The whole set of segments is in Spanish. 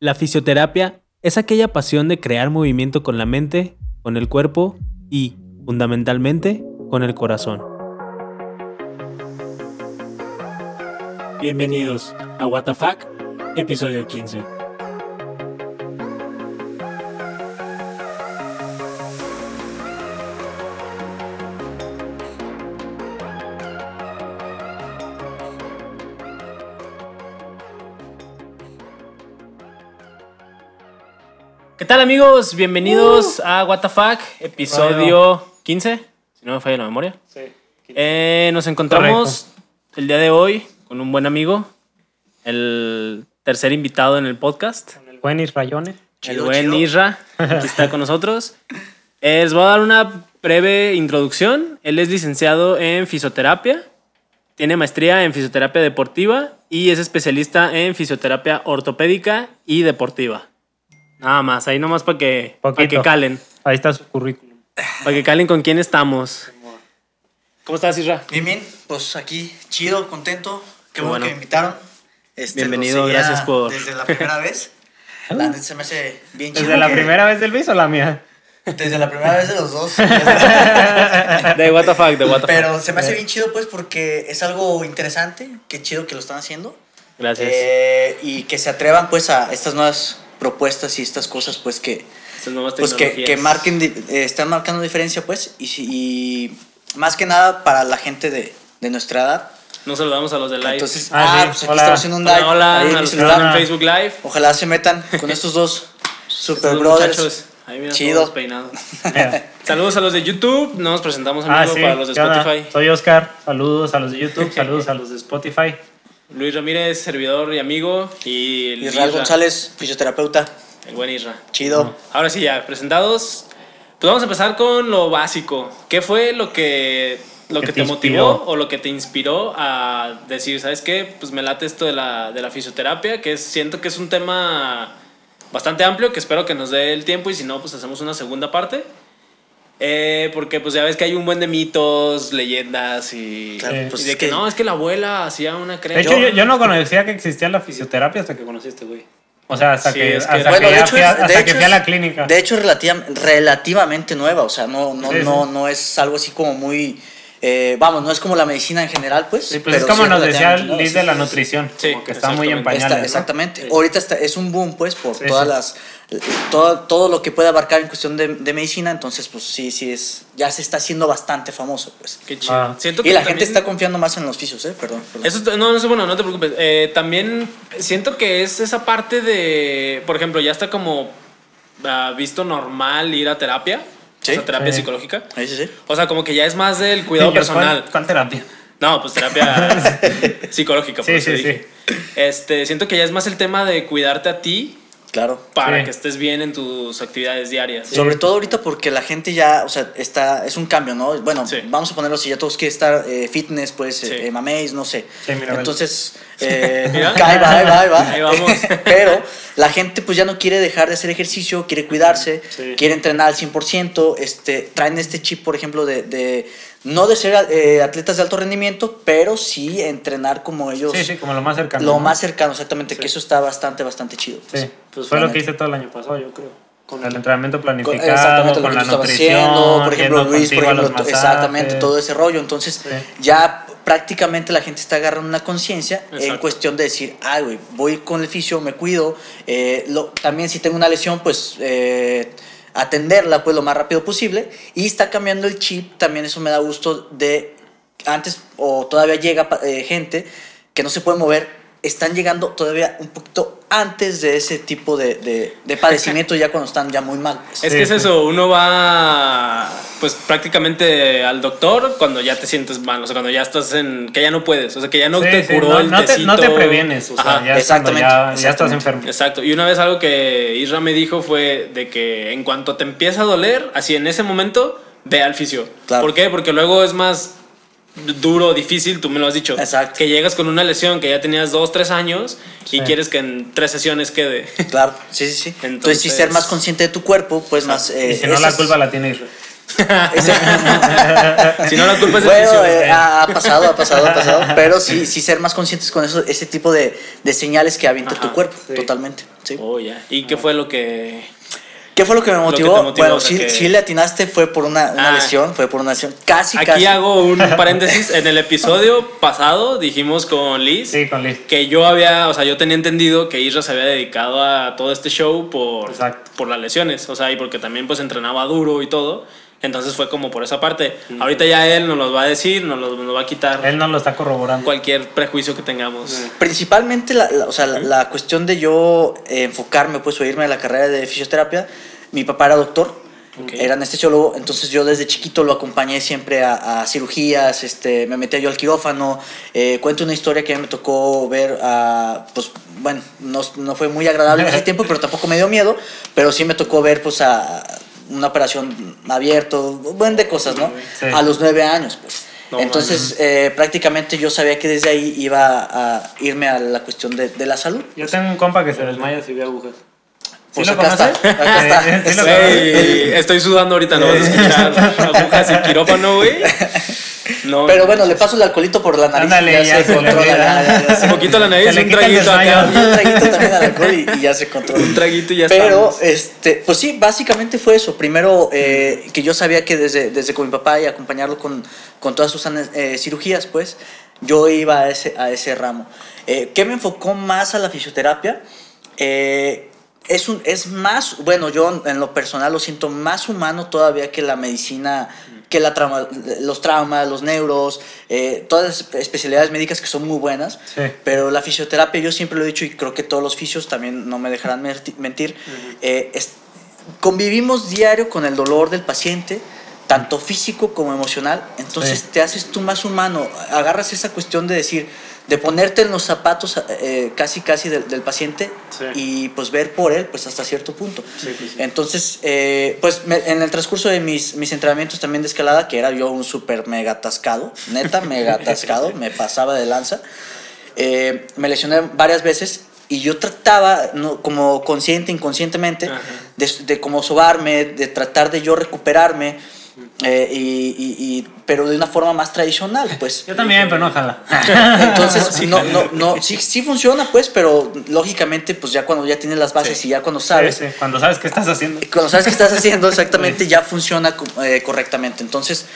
La fisioterapia es aquella pasión de crear movimiento con la mente, con el cuerpo y, fundamentalmente, con el corazón. Bienvenidos a Fuck, episodio 15. Tal amigos? Bienvenidos a What the Fuck, episodio 15, si no me falla la memoria. Eh, nos encontramos el día de hoy con un buen amigo, el tercer invitado en el podcast, El buen Israyone. el buen chido. Isra, que está con nosotros. Eh, les voy a dar una breve introducción. Él es licenciado en fisioterapia, tiene maestría en fisioterapia deportiva y es especialista en fisioterapia ortopédica y deportiva. Nada más, ahí nomás para que, para Poquito. que calen. Ahí está su currículum. Para que calen con quién estamos. ¿Cómo estás, Isra? Bien, bien, pues aquí chido, contento. Qué bueno, bueno. que me invitaron. Este, Bienvenido, gracias por- Desde la primera vez. La neta se me hace bien chido. ¿Desde la que- primera vez del bis o la mía? Desde la primera vez de los dos. De what the fuck, de what the fuck. Pero se me hace bien chido, pues, porque es algo interesante. Qué chido que lo están haciendo. Gracias. Eh, y que se atrevan, pues, a estas nuevas propuestas y estas cosas, pues, que, pues que, que marquen, eh, están marcando diferencia, pues, y, si- y más que nada para la gente de, de nuestra edad. Nos saludamos a los de live. Entonces, Ah, ah, sí, pues aquí hola. estamos haciendo un live. hola, hola, ahí en a los en Facebook Live. Ojalá se metan con estos dos super Estos brothers. muchachos. Ahí mira, Chido. todos peinados. Saludos a los de YouTube. No nos presentamos, Ah, amigo, sí. para los de. Spotify. Soy Oscar. Saludos a los de YouTube. Saludos a los de Spotify. Luis Ramírez, servidor y amigo. Y el Israel Isra, González, fisioterapeuta. El buen Isra. Chido. Ahora sí, ya, presentados. Pues vamos a empezar con lo básico. ¿Qué fue lo que, lo ¿Qué que te te, motivó o lo que te inspiró a decir, ¿sabes qué? Pues me late esto de la, de la fisioterapia, que es- siento que es un tema bastante amplio, que espero que nos dé el tiempo y si no, pues hacemos una segunda parte. Eh, porque pues ya ves que hay un buen de mitos, leyendas y, Claro, y pues de es que, que- no, es que la abuela hacía una crema. De hecho, yo, yo no conocía que existía la fisioterapia hasta que conociste, güey. O sea, hasta Sí, que, es que hasta que Bueno, de ya hecho, fui a, de hasta que hecho fui a la clínica. De hecho, es relativa- relativamente nueva. O sea, no, no, Sí, no, sí. no es algo así como muy. Eh, vamos, no es como la medicina en general, pues. Sí, pues es como sí nos decía Liz de la nutrición. Sí, como que está muy en exactamente. Está- pañales. ¿no? exactamente. Sí. Ahorita está, es un boom, pues, por Sí, todas sí. las. Todo, todo lo que puede abarcar en cuestión de, de medicina. Entonces, pues sí, sí es. Ya se está haciendo bastante famoso, pues. Qué chido. Ah. Siento Y que la gente está confiando más en los fisios, ¿eh? Perdón. perdón. Eso, está- no, no sé, bueno, no te preocupes. Eh, también siento que es esa parte de, por ejemplo, ya está como ah, visto normal ir a terapia, Sí. o sea, terapia Sí. psicológica. Sí, sí, sí. O sea, como que ya es más del cuidado Sí, yo, personal. ¿cuál, cuál terapia? No, pues terapia psicológica. por Sí, eso sí, dije. Este, siento que ya es más el tema de cuidarte a ti Claro. para Sí. que estés bien en tus actividades diarias. Sobre todo ahorita porque la gente ya, o sea, está, es un cambio, ¿no? Bueno, Sí. vamos a ponerlo si ya todos quieren estar eh, fitness, pues, Sí. eh, maméis, no sé. Sí, mira. Entonces, eh, Mira. va, ahí va, ahí va. Ahí vamos. Pero la gente pues ya no quiere dejar de hacer ejercicio, quiere cuidarse, Sí. quiere entrenar al 100%, este, traen este chip, por ejemplo, de, de no de ser eh, atletas de alto rendimiento, pero sí entrenar como ellos, Sí, sí, como lo más cercano. lo ¿no? más cercano, exactamente, Sí. que eso está bastante, bastante chido. pues. Sí, Pues, fue lo que hice todo el año pasado, yo creo. Con el entrenamiento Con- planificado, exactamente con, que la nutrición, haciendo, por ejemplo, Luis, por ejemplo, exactamente, todo ese rollo. Entonces, Sí. ya prácticamente la gente está agarrando una conciencia en cuestión de decir, ay, güey, voy con el fisio, me cuido. eh, lo- también si tengo una lesión, pues eh, atenderla pues lo más rápido posible. Y está cambiando el chip, también eso me da gusto de antes o todavía llega eh, gente que no se puede mover. Están llegando todavía un poquito antes de ese tipo de, de, de padecimiento ya cuando están ya muy mal. pues. Es Sí, que es sí. eso, uno va pues prácticamente al doctor cuando ya te sientes mal, o sea, cuando ya estás en que ya no puedes, o sea, que ya no Sí, te sí, curó no, el no te, no te previenes, o sea, ya, exactamente, ya, estás exactamente. enfermo. Exacto. Y una vez algo que Isra me dijo fue de que en cuanto te empieza a doler, así en ese momento, ve al fisio. Claro. ¿Por qué? Porque luego es más duro, difícil, tú me lo has dicho. Exacto. Que llegas con una lesión que ya tenías dos, tres años y quieres que en tres sesiones quede. Claro, sí, sí, sí. Entonces, sí, Entonces- ser más consciente de tu cuerpo, pues más... eh, y si no, la es- culpa la tiene Israel. Si no, la culpa es bueno, eh, ha, ha pasado, ha pasado, ha pasado. Pero sí, sí ser más conscientes con eso, ese tipo de, de señales que avienta tu Ajá, cuerpo, sí. totalmente. sí. Oh, ya. ¿Y qué fue lo que...? ¿Qué fue lo que me que motivó? motivó, bueno, o sea, sí, que- sí le atinaste, fue por una, una Ah. lesión, fue por una lesión. Casi, Aquí casi. hago un paréntesis. En el episodio pasado dijimos con Liz Sí, con Liz. que yo había, o sea, yo tenía entendido que Isra se había dedicado a todo este show por, Exacto. por las lesiones, o sea, y porque también pues entrenaba duro y todo. Entonces fue como por esa parte. Ahorita ya él nos los va a decir, nos, los, nos va a quitar Él no lo está corroborando. cualquier prejuicio que tengamos. Principalmente la, la- o sea, la, la cuestión de yo eh, enfocarme, pues, o irme a la carrera de fisioterapia. Mi papá era doctor, era anestesiólogo, entonces yo desde chiquito lo acompañé siempre a, a cirugías, este, me metía yo al quirófano. Eh, cuento una historia que me tocó ver, a, pues, bueno, no, no fue muy agradable en ese tiempo, pero tampoco me dio miedo, pero sí me tocó ver, pues, a una operación abierto, buen de cosas, ¿no? Sí. A los nueve años, pues. No Entonces, eh, prácticamente yo sabía que desde ahí iba a irme a la cuestión de, de la salud. Yo tengo un compa que se desmaya si ve agujas. ¿Sí Pues lo acá está, acá está. Eh, ¿sí lo estoy sudando ahorita, no vas a escuchar agujas y quirófano, güey. No. Pero bueno, le paso el alcoholito por la nariz Ándale, y ya, ya se controla. olvida. ya, ya, ya se- Un poquito a la nariz, un traguito acá. y un traguito también al alcohol y, y ya se controla. Un traguito y ya Pero, estamos. este, pues sí, básicamente fue eso. Primero, eh, que yo sabía que desde, desde con mi papá y acompañarlo con, con todas sus eh, cirugías, pues, yo iba a ese, a ese ramo. Eh, ¿Qué me enfocó más a la fisioterapia? Eh, es, un, es más, bueno, yo en lo personal lo siento más humano todavía que la medicina, que la trauma, los traumas, los neuros, eh, todas las especialidades médicas que son muy buenas. Sí. Pero la fisioterapia, yo siempre lo he dicho y creo que todos los fisios también no me dejarán mentir, eh, es- convivimos diario con el dolor del paciente, tanto físico como emocional, entonces Sí. te haces tú más humano, agarras esa cuestión de decir, de ponerte en los zapatos eh, casi casi del, del paciente Sí. y pues ver por él pues hasta cierto punto. Entonces, eh, pues me- en el transcurso de mis, mis entrenamientos también de escalada, que era yo un súper mega atascado, neta mega atascado, me pasaba de lanza, eh, me lesioné varias veces y yo trataba, ¿no? como consciente, inconscientemente, Ajá. de, de como sobarme, de tratar de yo recuperarme, eh, y, y- y- pero de una forma más tradicional, pues. Yo también, pero no jala. Entonces, no, no, no, sí, sí funciona, pues, pero lógicamente, pues ya cuando ya tienes las bases Sí. y ya cuando sabes, Sí, sí, Cuando sabes qué estás haciendo. cuando sabes qué estás haciendo exactamente, ya funciona eh, correctamente. Entonces,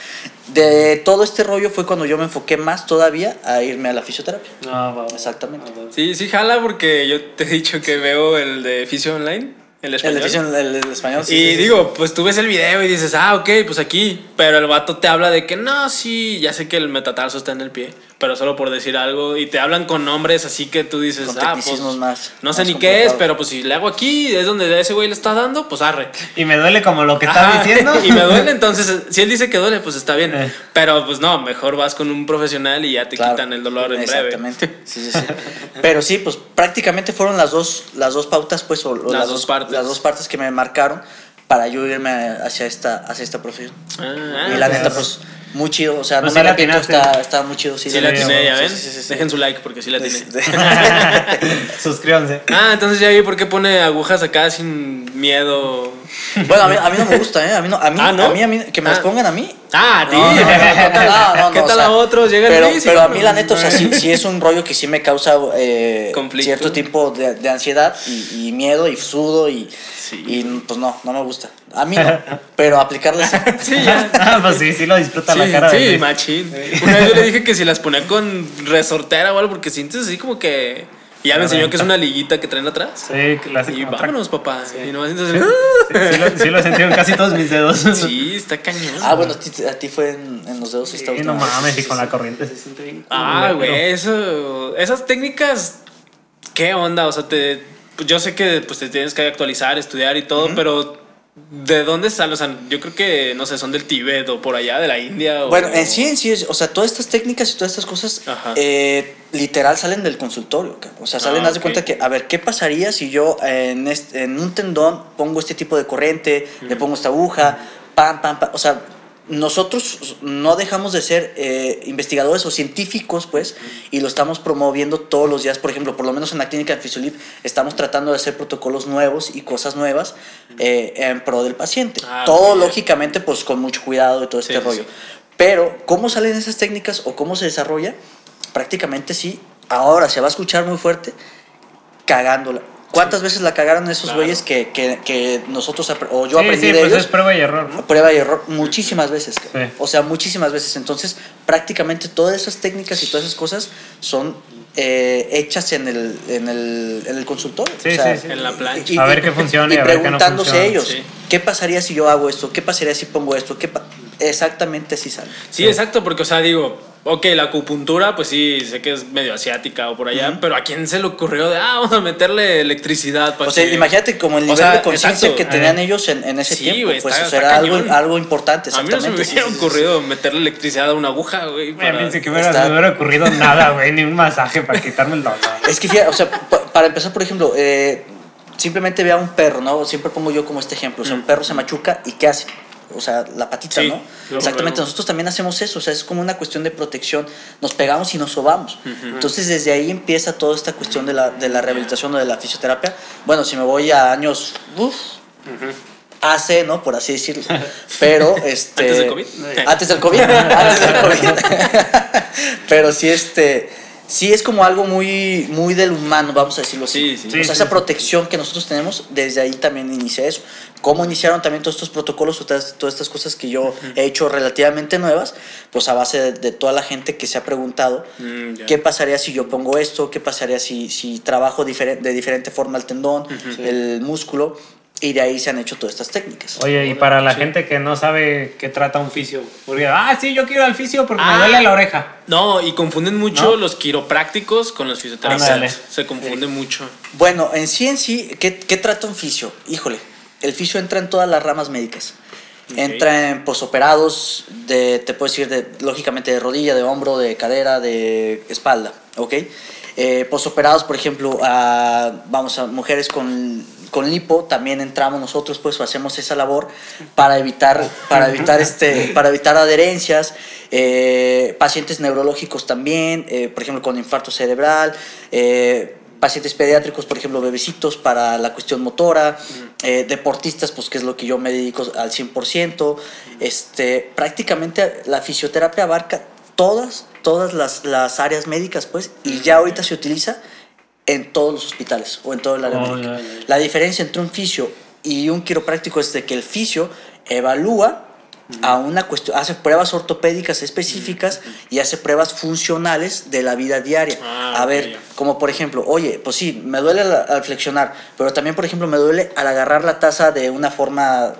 de todo este rollo fue cuando yo me enfoqué más todavía a irme a la fisioterapia. No, va, va. Exactamente. Sí, sí, jala porque yo te he dicho que veo el de Fisio Online, el español. de fisio- el- el español, sí, y sí, sí. digo, pues tú ves el video y dices, ah, ok, pues aquí. Pero el vato te habla de que no, sí, ya sé que el metatarso está en el pie, pero solo por decir algo. Y te hablan con nombres así que tú dices, Con ah, pues. más- no sé más ni qué es, pero pues si le hago aquí, es donde ese güey le está dando, pues arre. Y me duele como lo que está diciendo. Y me duele, entonces, si él dice que duele, pues está bien. Eh. Pero pues no, mejor vas con un profesional y ya te Claro, quitan el dolor en Exactamente. breve. Sí, sí, sí. Pero sí, pues prácticamente fueron las dos, las dos pautas, pues, o, o Las dos partes. Las dos partes que me marcaron para yo irme hacia esta, hacia esta profesión. Ah, y la pues, neta, pues, muy chido. O sea, pues no sí me la arrepiento, está, está muy chido. Sí, Sí la tiene, ya ven. sí, sí, sí. Dejen su like porque sí la tiene. Suscríbanse. Ah, entonces ya vi por qué pone agujas acá sin miedo. bueno, a mí, a mí no me gusta, ¿eh? A mí, no, a mí, Ah, ¿no? a mí, a mí- que me las Ah. pongan a mí. Ah, ti. No, no, no, ¿Qué tal, no, no, ¿qué no, tal o sea, a otros? Llega el pero, y pero a mí la neta, o sea, sí, sí es un rollo que sí me causa eh, cierto tipo de, de ansiedad y, y miedo y sudo y, Sí. y pues no, no me gusta. A mí no, pero aplicarlas sí. Sí, ya. Ah, pues sí, sí lo disfruta Sí, la cara. sí, de- machín. Una vez yo le dije que si las ponía con resortera o algo, porque sientes así como que. Y ya me enseñó que es una liguita que traen atrás. Sí, la Y vámonos, papá. Y nomás sientes Sí, sí lo, sí lo sentí en casi todos mis dedos. Sí, está cañón. Ah, bueno, a ti, a ti fue en, en los dedos Sí, última no mames, y con la corriente se siente bien. Ah, güey, eso. Esas técnicas. ¿Qué onda? O sea, te. pues Yo sé que pues, te tienes que actualizar, estudiar y todo, pero. ¿De dónde salen? O sea, yo creo que, no sé, son del Tíbet o por allá, de la India. O... Bueno, en sí, en sí, o sea, todas estas técnicas y todas estas cosas, eh, literal salen del consultorio. O sea, salen, Ah, haz de cuenta que, a ver, ¿qué pasaría si yo en, este- en un tendón pongo este tipo de corriente, le pongo esta aguja, pam, pam, pam? O sea, nosotros no dejamos de ser eh, investigadores o científicos, pues, y lo estamos promoviendo todos los días. Por ejemplo, por lo menos en la clínica de Fisiolib, estamos tratando de hacer protocolos nuevos y cosas nuevas eh, en pro del paciente. Ah, Todo, lógicamente, pues, con mucho cuidado y todo este sí, rollo. sí. Pero, ¿cómo salen esas técnicas o cómo se desarrolla? Prácticamente sí. Ahora se va a escuchar muy fuerte, cagándola. ¿Cuántas veces la cagaron esos Claro. güeyes que, que, que nosotros, o yo sí, aprendí sí, de pues ellos? es prueba y error, ¿no? prueba y error muchísimas veces. Sí. O sea, muchísimas veces. Entonces, prácticamente todas esas técnicas y todas esas cosas son eh, hechas en el, en, el, en el consultorio. Sí, O sea, sí, sí. En la plancha. y- A ver qué funciona y y a ver qué no preguntándose ellos, Sí. ¿qué pasaría si yo hago esto? ¿Qué pasaría si pongo esto? ¿Qué pa-?" Exactamente así sale. Sí, exacto, porque, o sea, digo, ok, la acupuntura, pues sí, sé que es medio asiática o por allá, pero ¿a quién se le ocurrió de, ah, vamos a meterle electricidad? para O sea, que- imagínate como el O nivel sea, de conciencia que tenían ellos en, en ese Sí, tiempo. pues está- o sea, está era algo, algo importante. A mí no se me exactamente, sí, hubiera sí, sí. ocurrido meterle electricidad a una aguja, güey. Para- pensé que hubiera, Está- se me hubiera ocurrido nada, güey, ni un masaje para quitarme el dolor. Es que fíjate, o sea, pa- para empezar, por ejemplo, eh, simplemente ve a un perro, ¿no? Siempre pongo yo como este ejemplo. O sea, un perro se machuca y ¿qué hace? O sea, la patita, Sí, ¿no? luego, Exactamente, luego. nosotros también hacemos eso, o sea, es como una cuestión de protección. Nos pegamos y nos sobamos. Entonces, desde ahí empieza toda esta cuestión de la, de la rehabilitación o de la fisioterapia. Bueno, si me voy a años, uf, hace, ¿no? Por así decirlo. Pero, este... ¿Antes del COVID? Antes del COVID. antes del COVID. Pero sí, este... Sí es como algo muy, muy del humano, vamos a decirlo así. Sí, sí. o Sí, sea, sí, esa sí. protección que nosotros tenemos, desde ahí también inicia eso. ¿Cómo iniciaron también todos estos protocolos o todas, todas estas cosas que yo he hecho relativamente nuevas? Pues a base de, de toda la gente que se ha preguntado, Mm. ¿qué pasaría si yo pongo esto? ¿Qué pasaría si, si trabajo de diferente forma el tendón, el músculo? Y de ahí se han hecho todas estas técnicas. Oye, y para la Sí. gente que no sabe qué trata un fisio, porque, ah, sí, yo quiero al fisio porque Ah. me duele la oreja. No, y confunden mucho ¿No? los quiroprácticos con los fisioterapeutas. Se confunde mucho. Bueno, en sí en sí, ¿qué, qué trata un fisio? Híjole, el fisio entra en todas las ramas médicas. Entra en posoperados, de, te puedo decir, de, lógicamente de rodilla, de hombro, de cadera, de espalda, ¿ok? Eh, posoperados, por ejemplo, a, vamos a mujeres con, con lipo, también entramos nosotros, pues, o hacemos esa labor para evitar, para evitar, este, para evitar adherencias. Eh, pacientes neurológicos también, eh, por ejemplo, con infarto cerebral. eh, pacientes pediátricos, por ejemplo, bebecitos para la cuestión motora, deportistas, pues que es lo que yo me dedico al 100%. Este, prácticamente la fisioterapia abarca todas, todas las, las áreas médicas, pues, y ya ahorita se utiliza en todos los hospitales o en todo el área Oh, médica. La diferencia entre un fisio y un quiropráctico es de que el fisio evalúa a una cuestión, hace pruebas ortopédicas específicas y hace pruebas funcionales de la vida diaria. Ah, a ver, como por ejemplo, oye, pues sí, me duele al, al flexionar, pero también, por ejemplo, me duele al agarrar la taza de una forma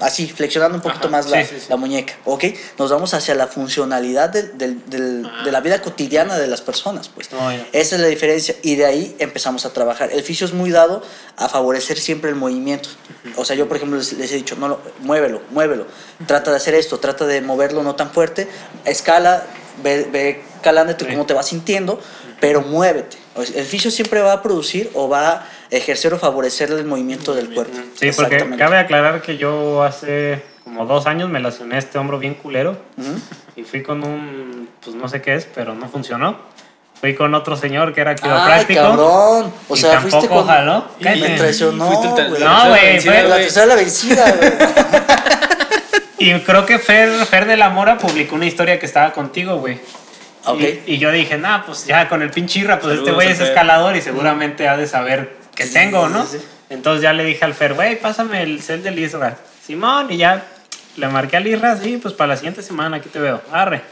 así, flexionando un poquito Ajá, más la, sí, sí, sí. la muñeca, ¿ok? Nos vamos hacia la funcionalidad del- del- del- Ah. de la vida cotidiana de las personas, pues. Oh. Esa es la diferencia y de ahí empezamos a trabajar. El fisio es muy dado a favorecer siempre el movimiento. O sea, yo por ejemplo les, les he dicho, no, no, muévelo, muévelo. Trata de hacer esto, trata de moverlo no tan fuerte. Escala, ve, ve calándote Sí. cómo te vas sintiendo, pero muévete. El fisio siempre va a producir o va a ejercer o favorecer el movimiento del cuerpo. Sí, porque cabe aclarar que yo hace como dos años me lesioné este hombro bien culero y fui con un, pues no sé qué es, pero no funcionó. Fui con otro señor que era Ay, quiropráctico. cabrón. O y sea, fuiste tampoco con... jaló. Y-. Me traicionó, güey. la No, güey, La tercera la vencida, güey. Y creo que Fer, Fer de la Mora publicó una historia que estaba contigo, güey. Ok. Y, y yo dije, nah, pues ya con el pinchirra, pues este Saludos güey a es escalador y seguramente ha de saber que tengo, ¿no? sí, sí. Entonces ya le dije al Fer, güey, pásame el cel del Isra. Simón, y ya le marqué al Isra, sí, pues para la siguiente semana aquí te veo. Arre.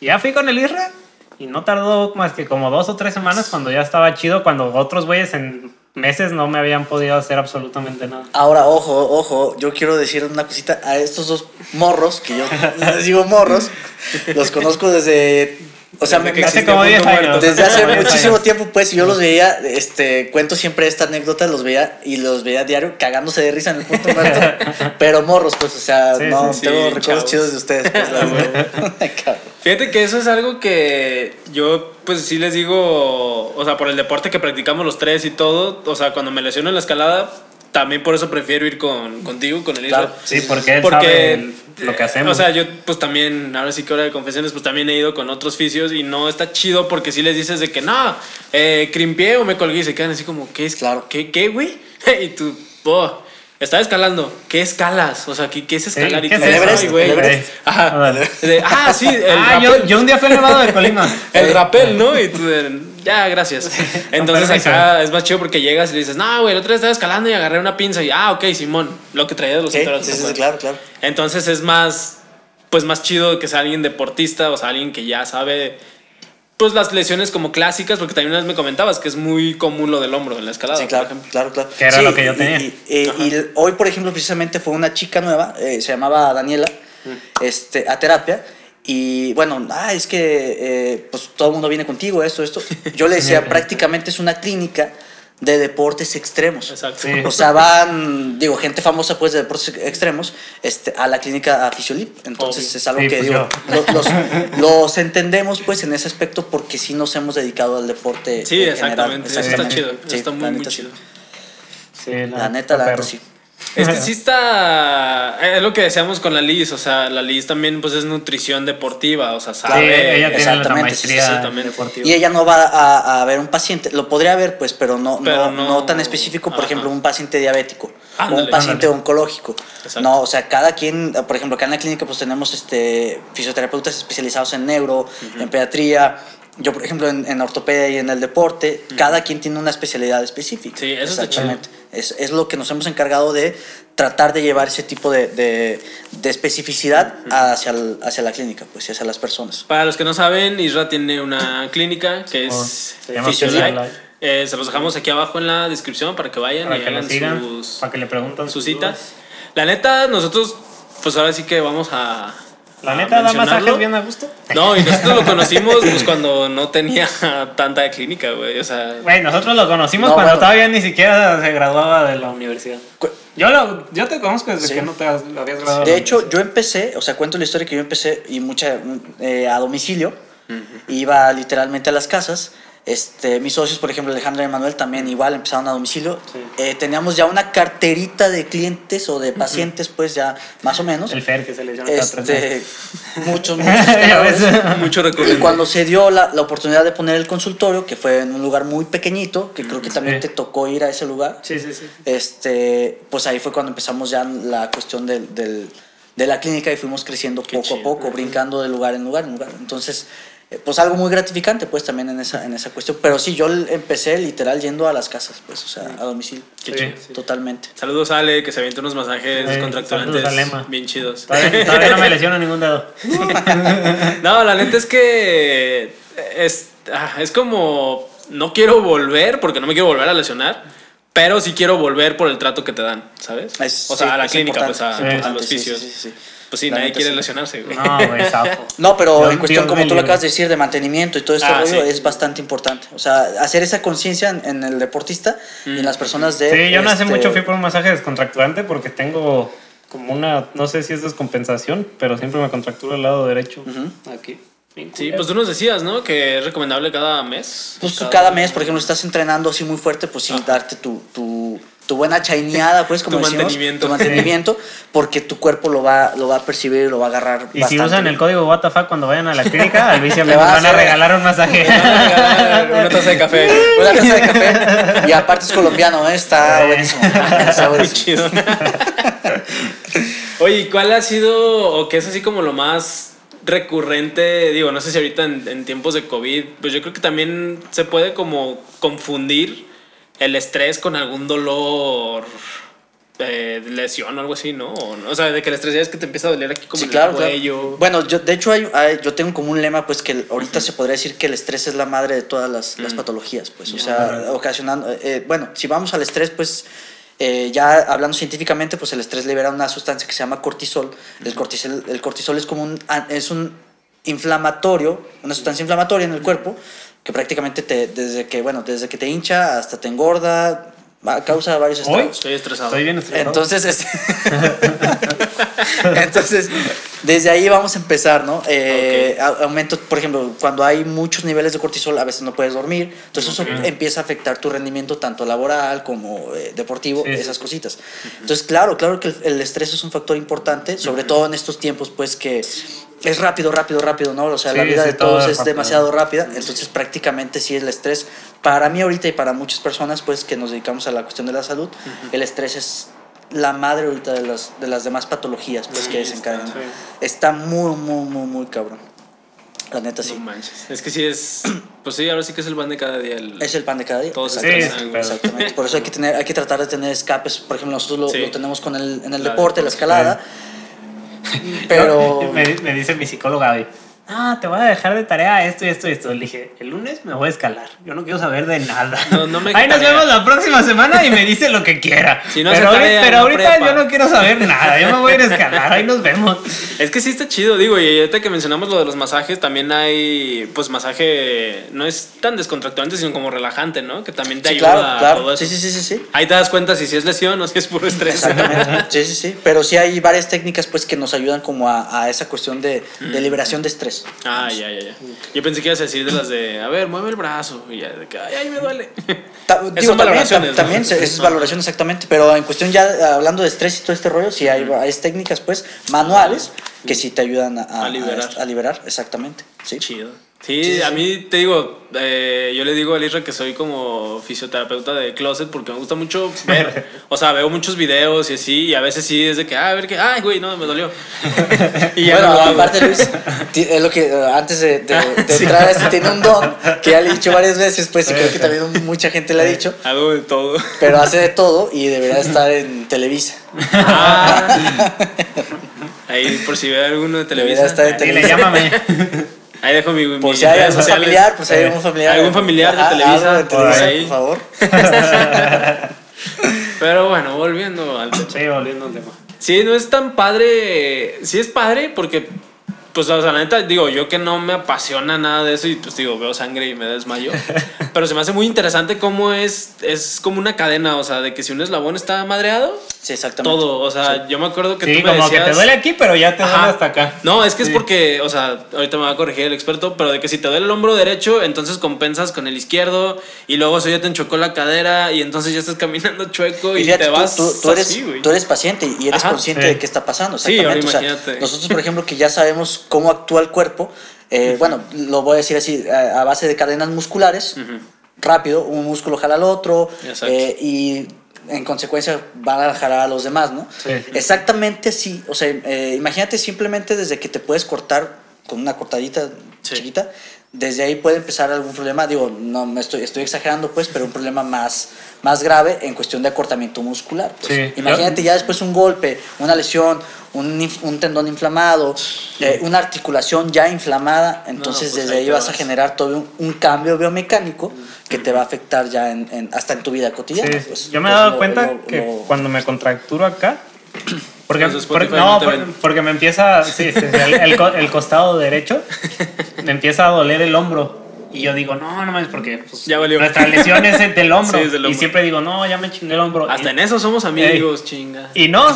Y ya fui con el Isra y no tardó más que como dos o tres semanas cuando ya estaba chido, cuando otros güeyes en meses no me habían podido hacer absolutamente nada. Ahora, ojo, ojo, yo quiero decir una cosita a estos dos morros, que yo les digo morros, los conozco desde, o sea, me, Desde que me- Hace como Punto 10 Muerto. años. desde hace Como 10 muchísimo años. tiempo, pues, yo los veía, este, cuento siempre esta anécdota, los veía y los veía diario cagándose de risa en el punto muerto, pero morros, pues, o sea, Sí, no, sí, sí, tengo recuerdos chavos. chidos de ustedes, pues, la. Fíjate que eso es algo que yo, pues sí les digo, o sea, por el deporte que practicamos los tres y todo, o sea, cuando me lesiono en la escalada, también por eso prefiero ir con, contigo, con el Isra. Claro. Sí, porque él Porque, sabe el- lo que hacemos. O sea, yo pues también, ahora sí que hora de confesiones, pues también he ido con otros fisios y no está chido porque si les dices de que no, eh, crimpié o me colgué y se quedan así como, ¿qué es? Claro. ¿Qué, qué, güey? y tú, oh, estaba escalando. ¿Qué escalas? O sea, ¿qué, qué es escalar? y ¿qué tú, es eso? "Ay, El güey". Ah, sí, el ah, yo, yo un día fui al Nevado de Colima. El rapel, ¿no? Y tú, de, ya, gracias. Entonces acá es más chido porque llegas y le dices, no, güey, el otro día estaba escalando y agarré una pinza y, ah, ok, Simón, lo que traía de los Sí, enteros. sí, sí, sí, claro, claro. Entonces es más, pues más chido que sea alguien deportista, o sea, alguien que ya sabe, pues las lesiones como clásicas, porque también una vez me comentabas que es muy común lo del hombro en la escalada, Sí, claro, por ejemplo. claro, claro. Que era Sí, lo que yo y- tenía. Y, eh, y hoy, por ejemplo, precisamente fue una chica nueva, eh, se llamaba Daniela, este, a terapia. Y bueno, ah, es que eh, pues todo el mundo viene contigo, esto, esto. Yo le decía, prácticamente es una clínica de deportes extremos. Exacto. Sí. O sea, van, digo, gente famosa pues de deportes extremos este, a la clínica a Fisiolip. Entonces Obvio. es algo Sí, que pues digo, los, los entendemos pues en ese aspecto porque sí nos hemos dedicado al deporte. Sí, en general. exactamente, eso está chido, eso Sí, está muy, la muy neta sí. chido. Sí, La neta, la neta sí. Es que sí está. Es lo que decíamos con la Liz. O sea, la Liz también pues es nutrición deportiva. O sea, Sí, sabe. ella tiene la exactamente, maestría sí, sí, también. deportiva. Y ella no va a, a ver un paciente, lo podría ver, pues, pero no, Pero no, no- no tan específico, por ajá. ejemplo, un paciente diabético o un paciente ándale. oncológico. Exacto. No, o sea, cada quien, por ejemplo, acá en la clínica pues tenemos este, fisioterapeutas especializados en neuro, en pediatría. Yo, por ejemplo, en, en ortopedia y en el deporte, cada quien tiene una especialidad específica. Sí, eso está chido. Exactamente. Es, es lo que nos hemos encargado de tratar de llevar ese tipo de, de, de especificidad hacia, el- hacia la clínica, pues, y hacia las personas. Para los que no saben, Isra tiene una clínica que es Physiolife. Physiolife. Eh, se los dejamos aquí abajo en la descripción para que vayan Para y que le hagan sigan, sus, para que le preguntan sus citas. La neta, nosotros, pues ahora sí que vamos a. La neta da masajes bien a gusto. No, y nosotros lo conocimos pues cuando no tenía tanta clínica, güey. O sea, Güey, nosotros lo conocimos No, cuando bueno. todavía ni siquiera se graduaba de la universidad. Cu- Yo, lo, yo te conozco desde Sí. que no te has- habías graduado. De hecho, yo empecé, o sea, cuento la historia que yo empecé y mucha eh, a domicilio. Iba literalmente a las casas. Este, mis socios, por ejemplo, Alejandra y Manuel, también igual empezaron a domicilio. Sí. Eh, teníamos ya una carterita de clientes o de pacientes, pues ya más o menos. el Fer que se tres meses. Este, muchos, muchos. Mucho Y recurrente. cuando se dio la, la oportunidad de poner el consultorio, que fue en un lugar muy pequeñito, que creo que también Sí. te tocó ir a ese lugar, Sí, sí, sí. este, pues ahí fue cuando empezamos ya la cuestión del, del- de la clínica y fuimos creciendo Qué poco chido. a poco, brincando de lugar en lugar en lugar. Entonces, pues algo muy gratificante pues también en esa, en esa cuestión. Pero sí, yo empecé literal yendo a las casas, pues, o sea, a domicilio. Qué Sí, chido. sí. Totalmente. Saludos a Ale, que se avienta unos masajes Sí, contracturantes saludos a Lema. bien chidos. Todavía, todavía no me lesiono ningún dedo. No, la neta es que es, ah, es como no quiero volver porque no me quiero volver a lesionar, pero sí quiero volver por el trato que te dan, ¿sabes? Es- o sea, sí, a la clínica, pues a, importante, es Pues sí, La nadie quiere sí. lesionarse, güey. No, güey, sapo. No, pero Dios- en cuestión, Dios como tú lo acabas de decir, de mantenimiento y todo este Ah, rollo, sí. es bastante importante. O sea, hacer esa conciencia en, en el deportista y en las personas de... Sí, yo no hace este, mucho fui por un masaje descontracturante porque tengo como una, no sé si es descompensación, pero siempre me contractura el lado derecho. Aquí. Bien Sí, pues tú nos decías, ¿no? Que es recomendable cada mes. Pues tú cada mes, por ejemplo, estás entrenando así muy fuerte, pues sí, darte tu, tu, tu buena chaineada, pues, como Tu decimos. mantenimiento. Tu mantenimiento, porque tu cuerpo lo va, lo va a percibir y lo va a agarrar Y si usan el código WTF cuando vayan a la clínica, al vicio Le van a hacer- regalar un masaje. Una taza de café. Una taza de café. Y aparte es colombiano, ¿eh? está buenísimo. Está Muy buenísimo. chido. Oye, ¿y ¿cuál ha sido o qué es así como lo más recurrente? Digo, no sé si ahorita en, en tiempos de COVID, pues yo creo que también se puede como confundir el estrés con algún dolor, eh, lesión o algo así, ¿no? O, sea, de que el estrés ya es que te empieza a doler aquí como Sí, en claro, el claro. cuello. Bueno, yo, de hecho, hay, hay- yo tengo como un lema, pues, que ahorita se podría decir que el estrés es la madre de todas las, las patologías, pues, o sea, ocasionando, eh, eh, bueno, si vamos al estrés, pues, eh, ya hablando científicamente, pues el estrés libera una sustancia que se llama cortisol. El cortisol, el cortisol es como un, es un inflamatorio, una sustancia inflamatoria en el cuerpo, que prácticamente te, desde que, bueno, desde que te hincha hasta te engorda, va- causa varios Hoy estragos. Estoy estresado. Estoy bien estresado. Entonces, este, Entonces, desde ahí vamos a empezar, ¿no? Eh, Aumento, por ejemplo, cuando hay muchos niveles de cortisol, a veces no puedes dormir. Entonces, eso empieza a afectar tu rendimiento tanto laboral como eh, deportivo, Sí, sí. esas cositas. Entonces, claro, claro que el, el estrés es un factor importante, sobre todo en estos tiempos, pues que es rápido, rápido, rápido, ¿no? O sea, la Sí, vida sí, de todo todos es rápido. demasiado rápida. Entonces, prácticamente sí el estrés, para mí ahorita y para muchas personas, pues que nos dedicamos a la cuestión de la salud, el estrés es la madre ahorita de las, de las demás patologías pues, que desencadenan. sí. Está muy, muy, muy, muy cabrón. La neta sí. No manches. Es que sí es. Pues sí, ahora sí que es el pan de cada día. El... Es el pan de cada día. Todos Exactamente. güey. Exactamente. Por eso hay que, tener, hay que tratar de tener escapes. Por ejemplo, nosotros lo, Sí. lo tenemos con el, en el La deporte, la deporte. escalada. Pero. Me, me dice mi psicóloga hoy, ah, te voy a dejar de tarea esto y esto y esto. Le dije, el lunes me voy a escalar. Yo no quiero saber de nada. No, no me Ahí nos tarea. vemos la próxima semana y me dice lo que quiera. Si no pero ahorita, tarea, pero no ahorita prepa. yo no quiero saber nada. Yo me voy a ir a escalar. Ahí nos vemos. Es que sí está chido, digo, y ahorita que mencionamos lo de los masajes, también hay, pues, masaje, no es tan descontracturante, sino como relajante, ¿no? Que también te Sí, ayuda claro, a todo eso. Sí, sí, sí, sí, sí. Ahí te das cuenta si sí es lesión o si es puro estrés. Exactamente. Sí, sí, sí. Pero sí hay varias técnicas pues que nos ayudan como a, a esa cuestión de, de liberación de estrés. Ah, ya, ya, ya. Yo pensé que ibas a decir de las de, a ver, mueve el brazo, y ya, de que, ay, ay, me duele. Ta- Esas digo, son también, valoraciones, tam- ¿no? también se- es valoración exactamente, pero en cuestión ya hablando de estrés y todo este rollo, sí hay, hay técnicas pues manuales que sí te ayudan a, a- A liberar. a liberar, exactamente. Sí. Chido. Sí, a mí te digo, eh, yo le digo a Isra que soy como fisioterapeuta de closet porque me gusta mucho ver. O sea, veo muchos videos y así, y a veces sí es de que, ah, a ver qué, ay, güey, no, me dolió. y ya bueno, no aparte Luis, es lo que eh, antes de, de- de entrar a esto tiene un don que ya le he dicho varias veces, pues y creo que también mucha gente le ha dicho, Hago de todo. pero hace de todo y debería estar en Televisa. Ah. Ahí, por si ve alguno de Debería Televisa. estar en Dile, Televisa. llámame. Ahí dejo mi. Por mi si hay redes algún sociales. familiar, por si hay algún familiar. algún familiar de Televisa, algo de Televisa, por ahí. por favor. Pero bueno, volviendo al tema. Sí, volviendo al tema. Sí, no es tan padre. Sí es padre porque, pues, o sea, la neta, digo, yo que no me apasiona nada de eso y pues digo, veo sangre y me desmayo. pero se me hace muy interesante cómo es, es como una cadena, o sea, de que si un eslabón está madreado, Sí, exactamente. todo. O sea, yo me acuerdo que Sí, tú me como que te duele aquí, pero ya te duele hasta acá. No, es que es Sí. porque, o sea, ahorita me va a corregir el experto, pero de que si te duele el hombro derecho, entonces compensas con el izquierdo y luego eso ya te enchocó la cadera y entonces ya estás caminando chueco y, Y fíjate, te tú- vas tú, tú eres, así, güey. tú eres paciente y eres Ajá, consciente sí. de qué está pasando. Sí, Exactamente. ahora O sea, imagínate. nosotros, por ejemplo, que ya sabemos cómo actúa el cuerpo, eh, bueno, lo voy a decir así, a, a base de cadenas musculares, rápido, un músculo jala al otro eh, y en consecuencia van a jalar a los demás, ¿no? Sí. Exactamente así. O sea, eh, imagínate simplemente desde que te puedes cortar con una cortadita Sí. chiquita, desde ahí puede empezar algún problema. Digo, no me estoy, estoy exagerando, pues, pero un problema más, más grave en cuestión de acortamiento muscular. pues. Sí. Imagínate ya después un golpe, una lesión, un, un tendón inflamado, eh, una articulación ya inflamada. Entonces, pues desde ahí ahí te vas a vas. generar todo un, un cambio biomecánico que te va a afectar ya en, en- hasta en tu vida cotidiana. Sí, pues. yo me he dado lo- cuenta lo- que lo- cuando me contracturo acá, porque, no, no porque me empieza, sí, sí, sí, el, el el costado derecho, me empieza a doler el hombro. Y yo digo, no, no mames, porque pues, Ya valió. nuestra lesión es del hombro. Sí, es del Y hombro. siempre digo, no, ya me chingué el hombro. Hasta y, en eso somos amigos, chinga. y no,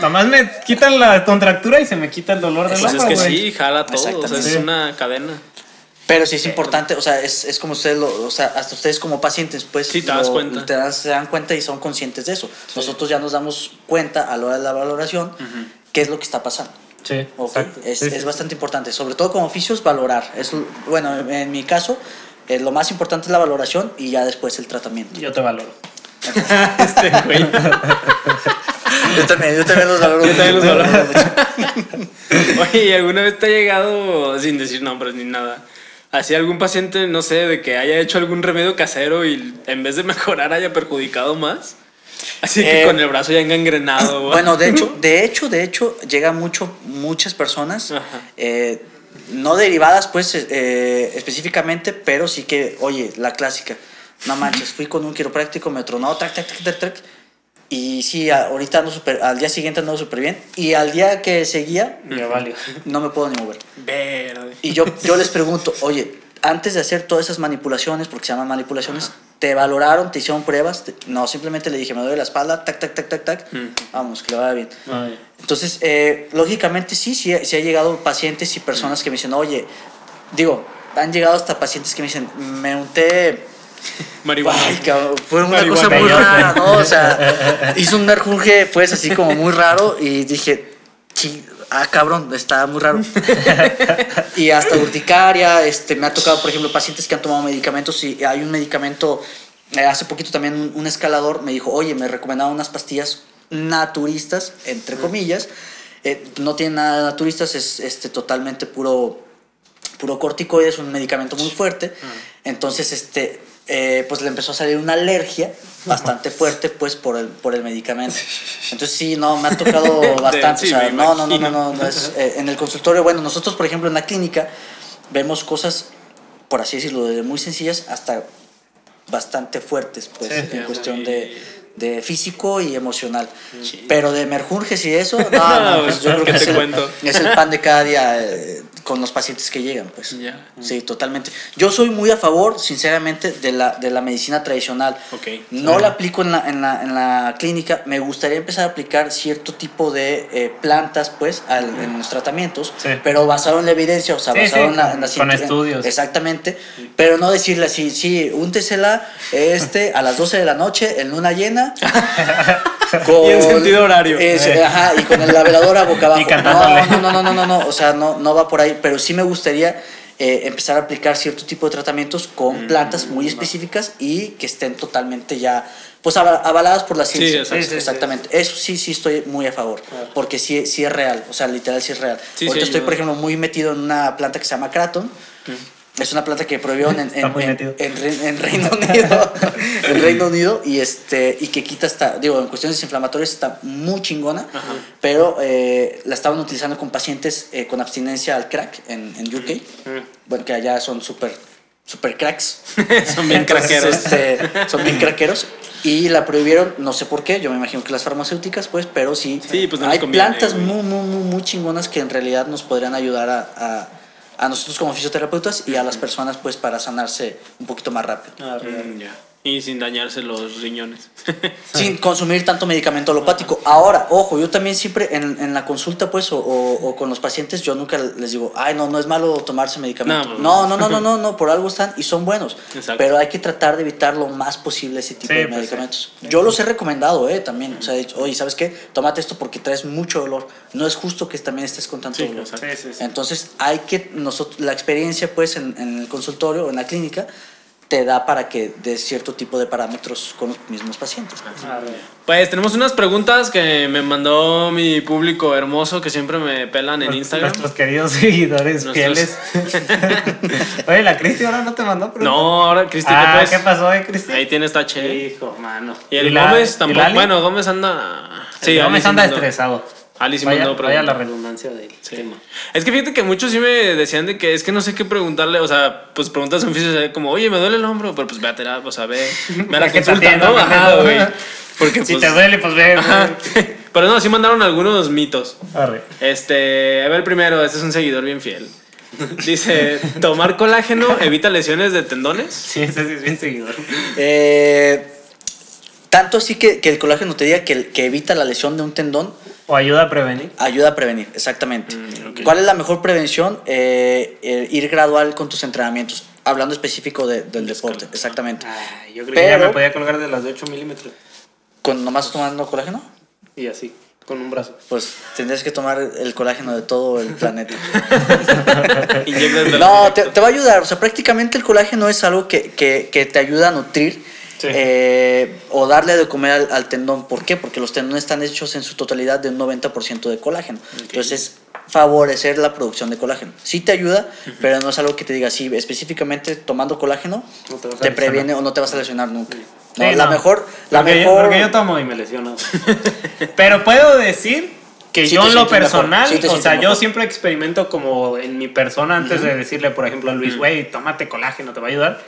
nomás me quitan la contractura y se me quita el dolor del Pues es que güey. sí, jala todo, o sea, es una cadena. Pero sí es importante, o sea, es, es como ustedes, lo, o sea, hasta ustedes como pacientes, pues Sí, te das lo- cuenta. te dan- se dan cuenta y son conscientes de eso. Nosotros ya nos damos cuenta a la hora de la valoración qué es lo que está pasando. Sí, ¿ok? exacto. Es, Sí, es sí. bastante importante, sobre todo como oficios, valorar. Es, bueno, en, en mi caso, eh, lo más importante es la valoración y ya después el tratamiento. Yo te valoro. Este güey. Yo también, yo también los valoro. Yo también los mucho. valoro. Oye, ¿y alguna vez te ha llegado, sin decir nombres ni nada, así algún paciente, no sé, de que haya hecho algún remedio casero y en vez de mejorar haya perjudicado más? Así que Eh, con el brazo ya engangrenado. Bueno, de hecho, de hecho, de hecho, llega mucho, muchas personas, eh, no derivadas, pues, eh, específicamente, pero sí que, oye, la clásica, no manches, fui con un quiropráctico, me tronó, tac, tac, tac, tac, tac, y sí, ahorita ando súper, al día siguiente ando súper bien, y al día que seguía, Ya valió. no me puedo ni mover. Verde. Y yo, yo les pregunto, oye, antes de hacer todas esas manipulaciones, porque se llaman manipulaciones, te valoraron, te hicieron pruebas. te- no, simplemente le dije, me duele la espalda, tac, tac, tac, tac, tac. Mm. Vamos, que le vaya bien. Ay. Entonces, eh, lógicamente sí, sí, sí ha llegado pacientes y personas que me dicen, oye, digo, han llegado hasta pacientes que me dicen, me unté Marihuana. Ay, cabrón, fue una Marihuana. cosa muy rara, ¿no? O sea, hizo un merjunje, pues, así como muy raro y dije, "Chi- ah, cabrón, está muy raro. y hasta urticaria, este, me ha tocado, por ejemplo, pacientes que han tomado medicamentos y hay un medicamento, eh, hace poquito también un, escalador me dijo, oye, me recomendaban unas pastillas naturistas, entre comillas, eh, no tiene nada de naturistas, es este, totalmente puro puro corticoide, es un medicamento muy fuerte. Entonces, este, eh, pues le empezó a salir una alergia bastante fuerte, pues, por el, por el medicamento. Entonces, sí, no, me ha tocado bastante. sí, o sea, no, no, no, no, no, no es, eh, en el consultorio, bueno, nosotros, por ejemplo, en la clínica, vemos cosas, por así decirlo, de muy sencillas hasta bastante fuertes, pues, Sí, en cuestión de, de físico y emocional. Pero de merjurjes y eso, no, pues yo creo ¿qué que es el, es el pan de cada día eh, con los pacientes que llegan, pues. Sí, totalmente. Yo soy muy a favor, sinceramente, de la, de la medicina tradicional. Ok. No la aplico en la, en, la, en la clínica. Me gustaría empezar a aplicar cierto tipo de eh, plantas, pues, al- en los tratamientos, Sí. pero basado en la evidencia, o sea, Sí, basado sí, en la, en la con cienti- estudios. Exactamente. Pero no decirle así, sí, úntesela este, a las 12 de la noche en luna llena. con- Y en sentido horario. es- Eh. ajá, y con la velador a boca abajo. Y cantándole. No, no, no, no, no, no, o sea, no, no va por ahí, pero sí me gustaría eh, empezar a aplicar cierto tipo de tratamientos con Mm, plantas muy específicas y que estén totalmente ya, pues aval- avaladas por la ciencia. Sí. Exactamente. Eso sí, sí estoy muy a favor, porque sí, sí es real, o sea, literal sí es real. Sí, sí Ahorita estoy, por ejemplo, muy metido en una planta que se llama Kraton. Es una planta que prohibieron en, en- en- en Re- en Reino Unido. en Reino Unido y, este, y que quita hasta, digo, en cuestiones inflamatorias está muy chingona, pero eh, la estaban utilizando con pacientes eh, con abstinencia al crack en, en UK. Bueno, que allá son súper super cracks. Son bien craqueros. este, son bien craqueros. Y la prohibieron, no sé por qué, yo me imagino que las farmacéuticas, pues, pero sí. Sí, pues no hay conviene, plantas muy, muy, muy, muy chingonas que en realidad nos podrían ayudar a, a, a nosotros como fisioterapeutas y a las personas, pues, para sanarse un poquito más rápido. Mm, ya. Y sin dañarse los riñones. Sin consumir tanto medicamento alopático. Ahora, ojo, yo también siempre en, en la consulta, pues, o, o- o con los pacientes, yo nunca les digo, ay, no, no es malo tomarse medicamento. No, No, no, no, no, no, no, por algo están y son buenos. Exacto. Pero hay que tratar de evitar lo más posible ese tipo Sí, de pues, medicamentos. Yo los he recomendado, eh, también. O sea, he dicho, oye, ¿sabes qué? Tómate esto porque traes mucho dolor. No es justo que también estés con tanto Sí, dolor. exacto. Sí, sí, sí. Entonces, hay que, nosotros, la experiencia, pues, en, en el consultorio o en la clínica, te da para que des cierto tipo de parámetros con los mismos pacientes. pues. Pues tenemos unas preguntas que me mandó mi público hermoso que siempre me pelan en Instagram. Nuestros queridos seguidores Nuestros- fieles. Oye, la Cristi ahora no te mandó pregunta? No, ahora Cristi, Ah, ¿qué pues? ¿qué pasó, eh, Cristi? Ahí tienes tache. Hijo, mano. Y el la- Gómez y tampoco. Bueno, Gómez anda. Sí, Ali Gómez anda mandó. estresado. Ali sí vaya, mandó vaya la redundancia del tema. Es que fíjate que muchos sí me decían de que es que no sé qué preguntarle, o sea, pues preguntas en físico como, oye, me duele el hombro, pero pues ve a terapia, o sea, ve, ve a la ¿A qué te consulta, ¿no? Ajá, güey. Porque Si pues, te duele, pues ve. Pero no, sí mandaron algunos mitos. Arre. Este, a ver primero, este es un seguidor bien fiel. Dice, tomar colágeno evita lesiones de tendones. Sí, ese sí es bien seguidor. Eh, tanto así que, que el colágeno te diga que, que evita la lesión de un tendón, O ayuda a prevenir. ayuda a prevenir, exactamente. Mm. ¿Cuál es la mejor prevención? Eh, eh, ir gradual con tus entrenamientos, hablando específico de- del deporte, exactamente. Ay, yo creo que ya Pero- me podía colgar de las de 8 milímetros. ¿Con nomás tomando colágeno? Y así, con un brazo. Pues tendrías que tomar el colágeno de todo el planeta. No, te, te va a ayudar. O sea, prácticamente el colágeno es algo que, que- que te ayuda a nutrir Sí. eh, o darle de comer al, al tendón. ¿Por qué? Porque los tendones están hechos en su totalidad de un 90% de colágeno. Entonces, favorecer la producción de colágeno. Sí te ayuda, pero no es algo que te diga, sí, específicamente tomando colágeno No te previene o no te vas a lesionar nunca. No, Sí, la no. mejor, la porque mejor... Yo, porque yo tomo y me lesiono. Pero puedo decir que Sí yo en lo personal, sí o sea, yo siempre experimento como en mi persona antes de decirle, por ejemplo, a Luis, güey, tómate colágeno, te va a ayudar.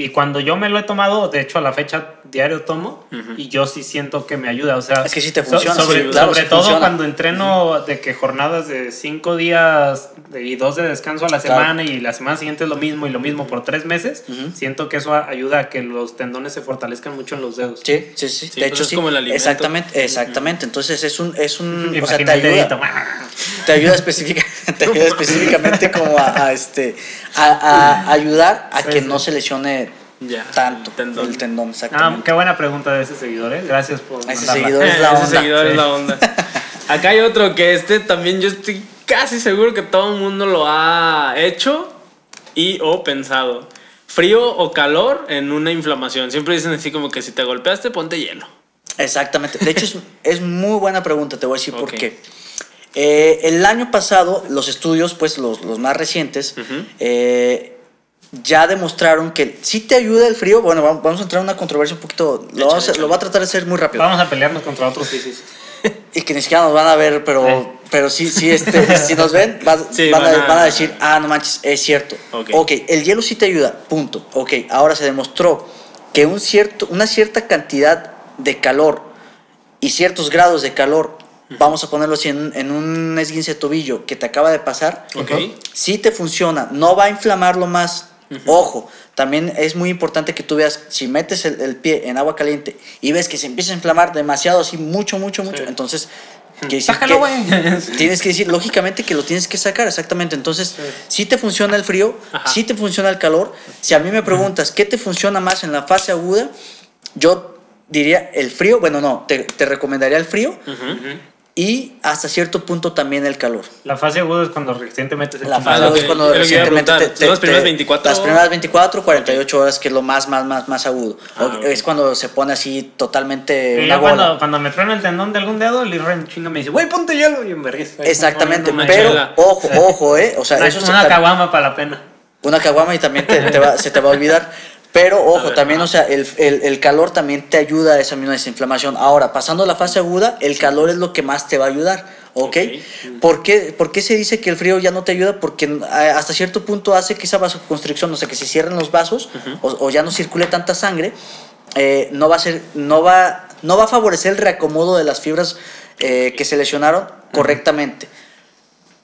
Y cuando yo me lo he tomado, de hecho a la fecha diario tomo, y yo sí siento que me ayuda. O sea, Es que sí te so- funciona, sobre sí, claro, sobre sí todo funciona. cuando entreno de que jornadas de cinco días de- y dos de descanso a la Claro. semana y la semana siguiente es lo mismo y lo mismo por tres meses, siento que eso ayuda a que los tendones se fortalezcan mucho en los dedos. Sí, sí, sí. Sí, de pues hecho, es sí. como el alimento. Exactamente, exactamente. Entonces es un, es un, o sea, te ayuda, te ayuda, específica, te ayuda específicamente como a, a, este, a, a ayudar a Sí, que sí. no se lesione Ya, tanto el tendón. el tendón, Ah, exactamente. qué buena pregunta de ese seguidor, ¿eh? Gracias por Ese seguidor es la Ese onda. seguidor es la onda. Acá hay otro que este también yo estoy casi seguro que todo el mundo lo ha hecho y o pensado. Frío o calor en una inflamación. Siempre dicen así como que si te golpeaste, ponte hielo. Exactamente. De hecho, es, es muy buena pregunta, te voy a decir por qué. Eh, el año pasado, los estudios, pues los, los más recientes, eh, ya demostraron que si te ayuda el frío. Bueno, vamos, a entrar en una controversia un poquito. Lo, vamos a- lo tratar de hacer muy rápido. Vamos a pelearnos contra otros físicos. Y que ni siquiera nos van a ver, pero, Eh. pero sí, sí, este, si nos ven, va- Sí, van, van a, a- van a decir, ah, no manches, es cierto. Ok. ok, el hielo sí te ayuda, punto. Ok, ahora se demostró que un cierto, una cierta cantidad de calor y ciertos grados de calor, vamos a ponerlo así, en, en un esguince de tobillo que te acaba de pasar, Ok. sí te funciona, no va a inflamarlo más. Ojo, también es muy importante que tú veas, si metes el, el pie en agua caliente y ves que se empieza a inflamar demasiado, así mucho, mucho, mucho, Sí. entonces Sácalo, güey. Tienes que decir, lógicamente, que lo tienes que sacar, exactamente. Entonces, si te funciona el frío, Ajá. si te funciona el calor. Si a mí me preguntas, ¿qué te funciona más en la fase aguda? Yo diría el frío, bueno, no, te, te recomendaría el frío y hasta cierto punto también el calor. La fase aguda es cuando recientemente se La fase aguda es cuando es recientemente preguntar. Son las primeras 24 Las primeras 24, 48 horas, que es lo más, más, más, más agudo. Ah, O- ok. Es cuando se pone así totalmente Y yo cuando, cuando me truena el tendón de algún dedo, el Irra en chinga me dice, güey, ponte hielo. Y en vergüenza. Exactamente, pero chela. ojo, ojo, eh. O sea, Una, eso se una caguama para la pena. una caguama y también te, te va- se te va a olvidar. Pero ojo, ver, también, o sea, el, el- el calor también te ayuda a esa misma desinflamación. Ahora, pasando a la fase aguda, el calor es lo que más te va a ayudar, ¿ok? Ok. ¿Por, qué, por qué se dice que el frío ya no te ayuda? Porque eh, hasta cierto punto hace que esa vasoconstricción, o sea, que se cierren los vasos o, o ya no circule tanta sangre, eh, no va a ser, no va, no va a favorecer el reacomodo de las fibras eh, que se lesionaron correctamente.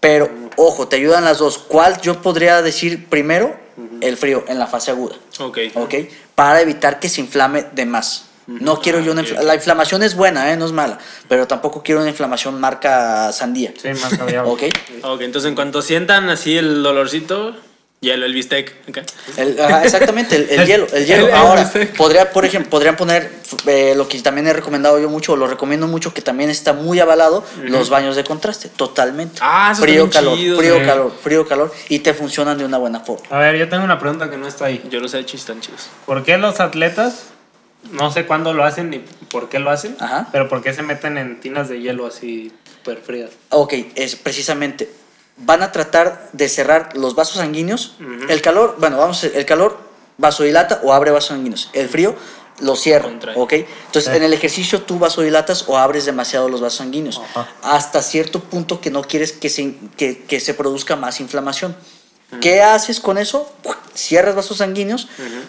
Pero, ojo, te ayudan las dos. ¿Cuál yo podría decir primero? El frío, en la fase aguda. Ok. ¿Ok? Para evitar que se inflame de más. No quiero yo una ok. La inflamación es buena, ¿eh? No es mala. Pero tampoco quiero una inflamación marca sandía. Sí, más caviar. ¿Ok? Ok, entonces en cuanto sientan así el dolorcito, hielo, el bistec. ok. El- ajá, exactamente, el, el hielo. El hielo. El- el Ahora, podría, por ejemplo, podrían poner eh, lo que también he recomendado yo mucho, o lo recomiendo mucho, que también está muy avalado, los baños de contraste. Totalmente. Ah, eso está frío, bien calor, chido, frío, calor, frío, calor. Y te funcionan de una buena forma. A ver, yo tengo una pregunta que no está ahí. Yo los he hecho y están chidos. ¿Por qué los atletas, no sé cuándo lo hacen ni por qué lo hacen, Ajá. pero por qué se meten en tinas de hielo así súper frías? Ok, es precisamente. Van a tratar de cerrar los vasos sanguíneos. El calor, bueno, vamos, a- el calor vasodilata o abre vasos sanguíneos. El frío lo cierra, Contrae. ¿ok? Entonces, Sí. en el ejercicio tú vasodilatas o abres demasiado los vasos sanguíneos. Hasta cierto punto que no quieres que se, que, que se produzca más inflamación. ¿Qué haces con eso? Cierras vasos sanguíneos,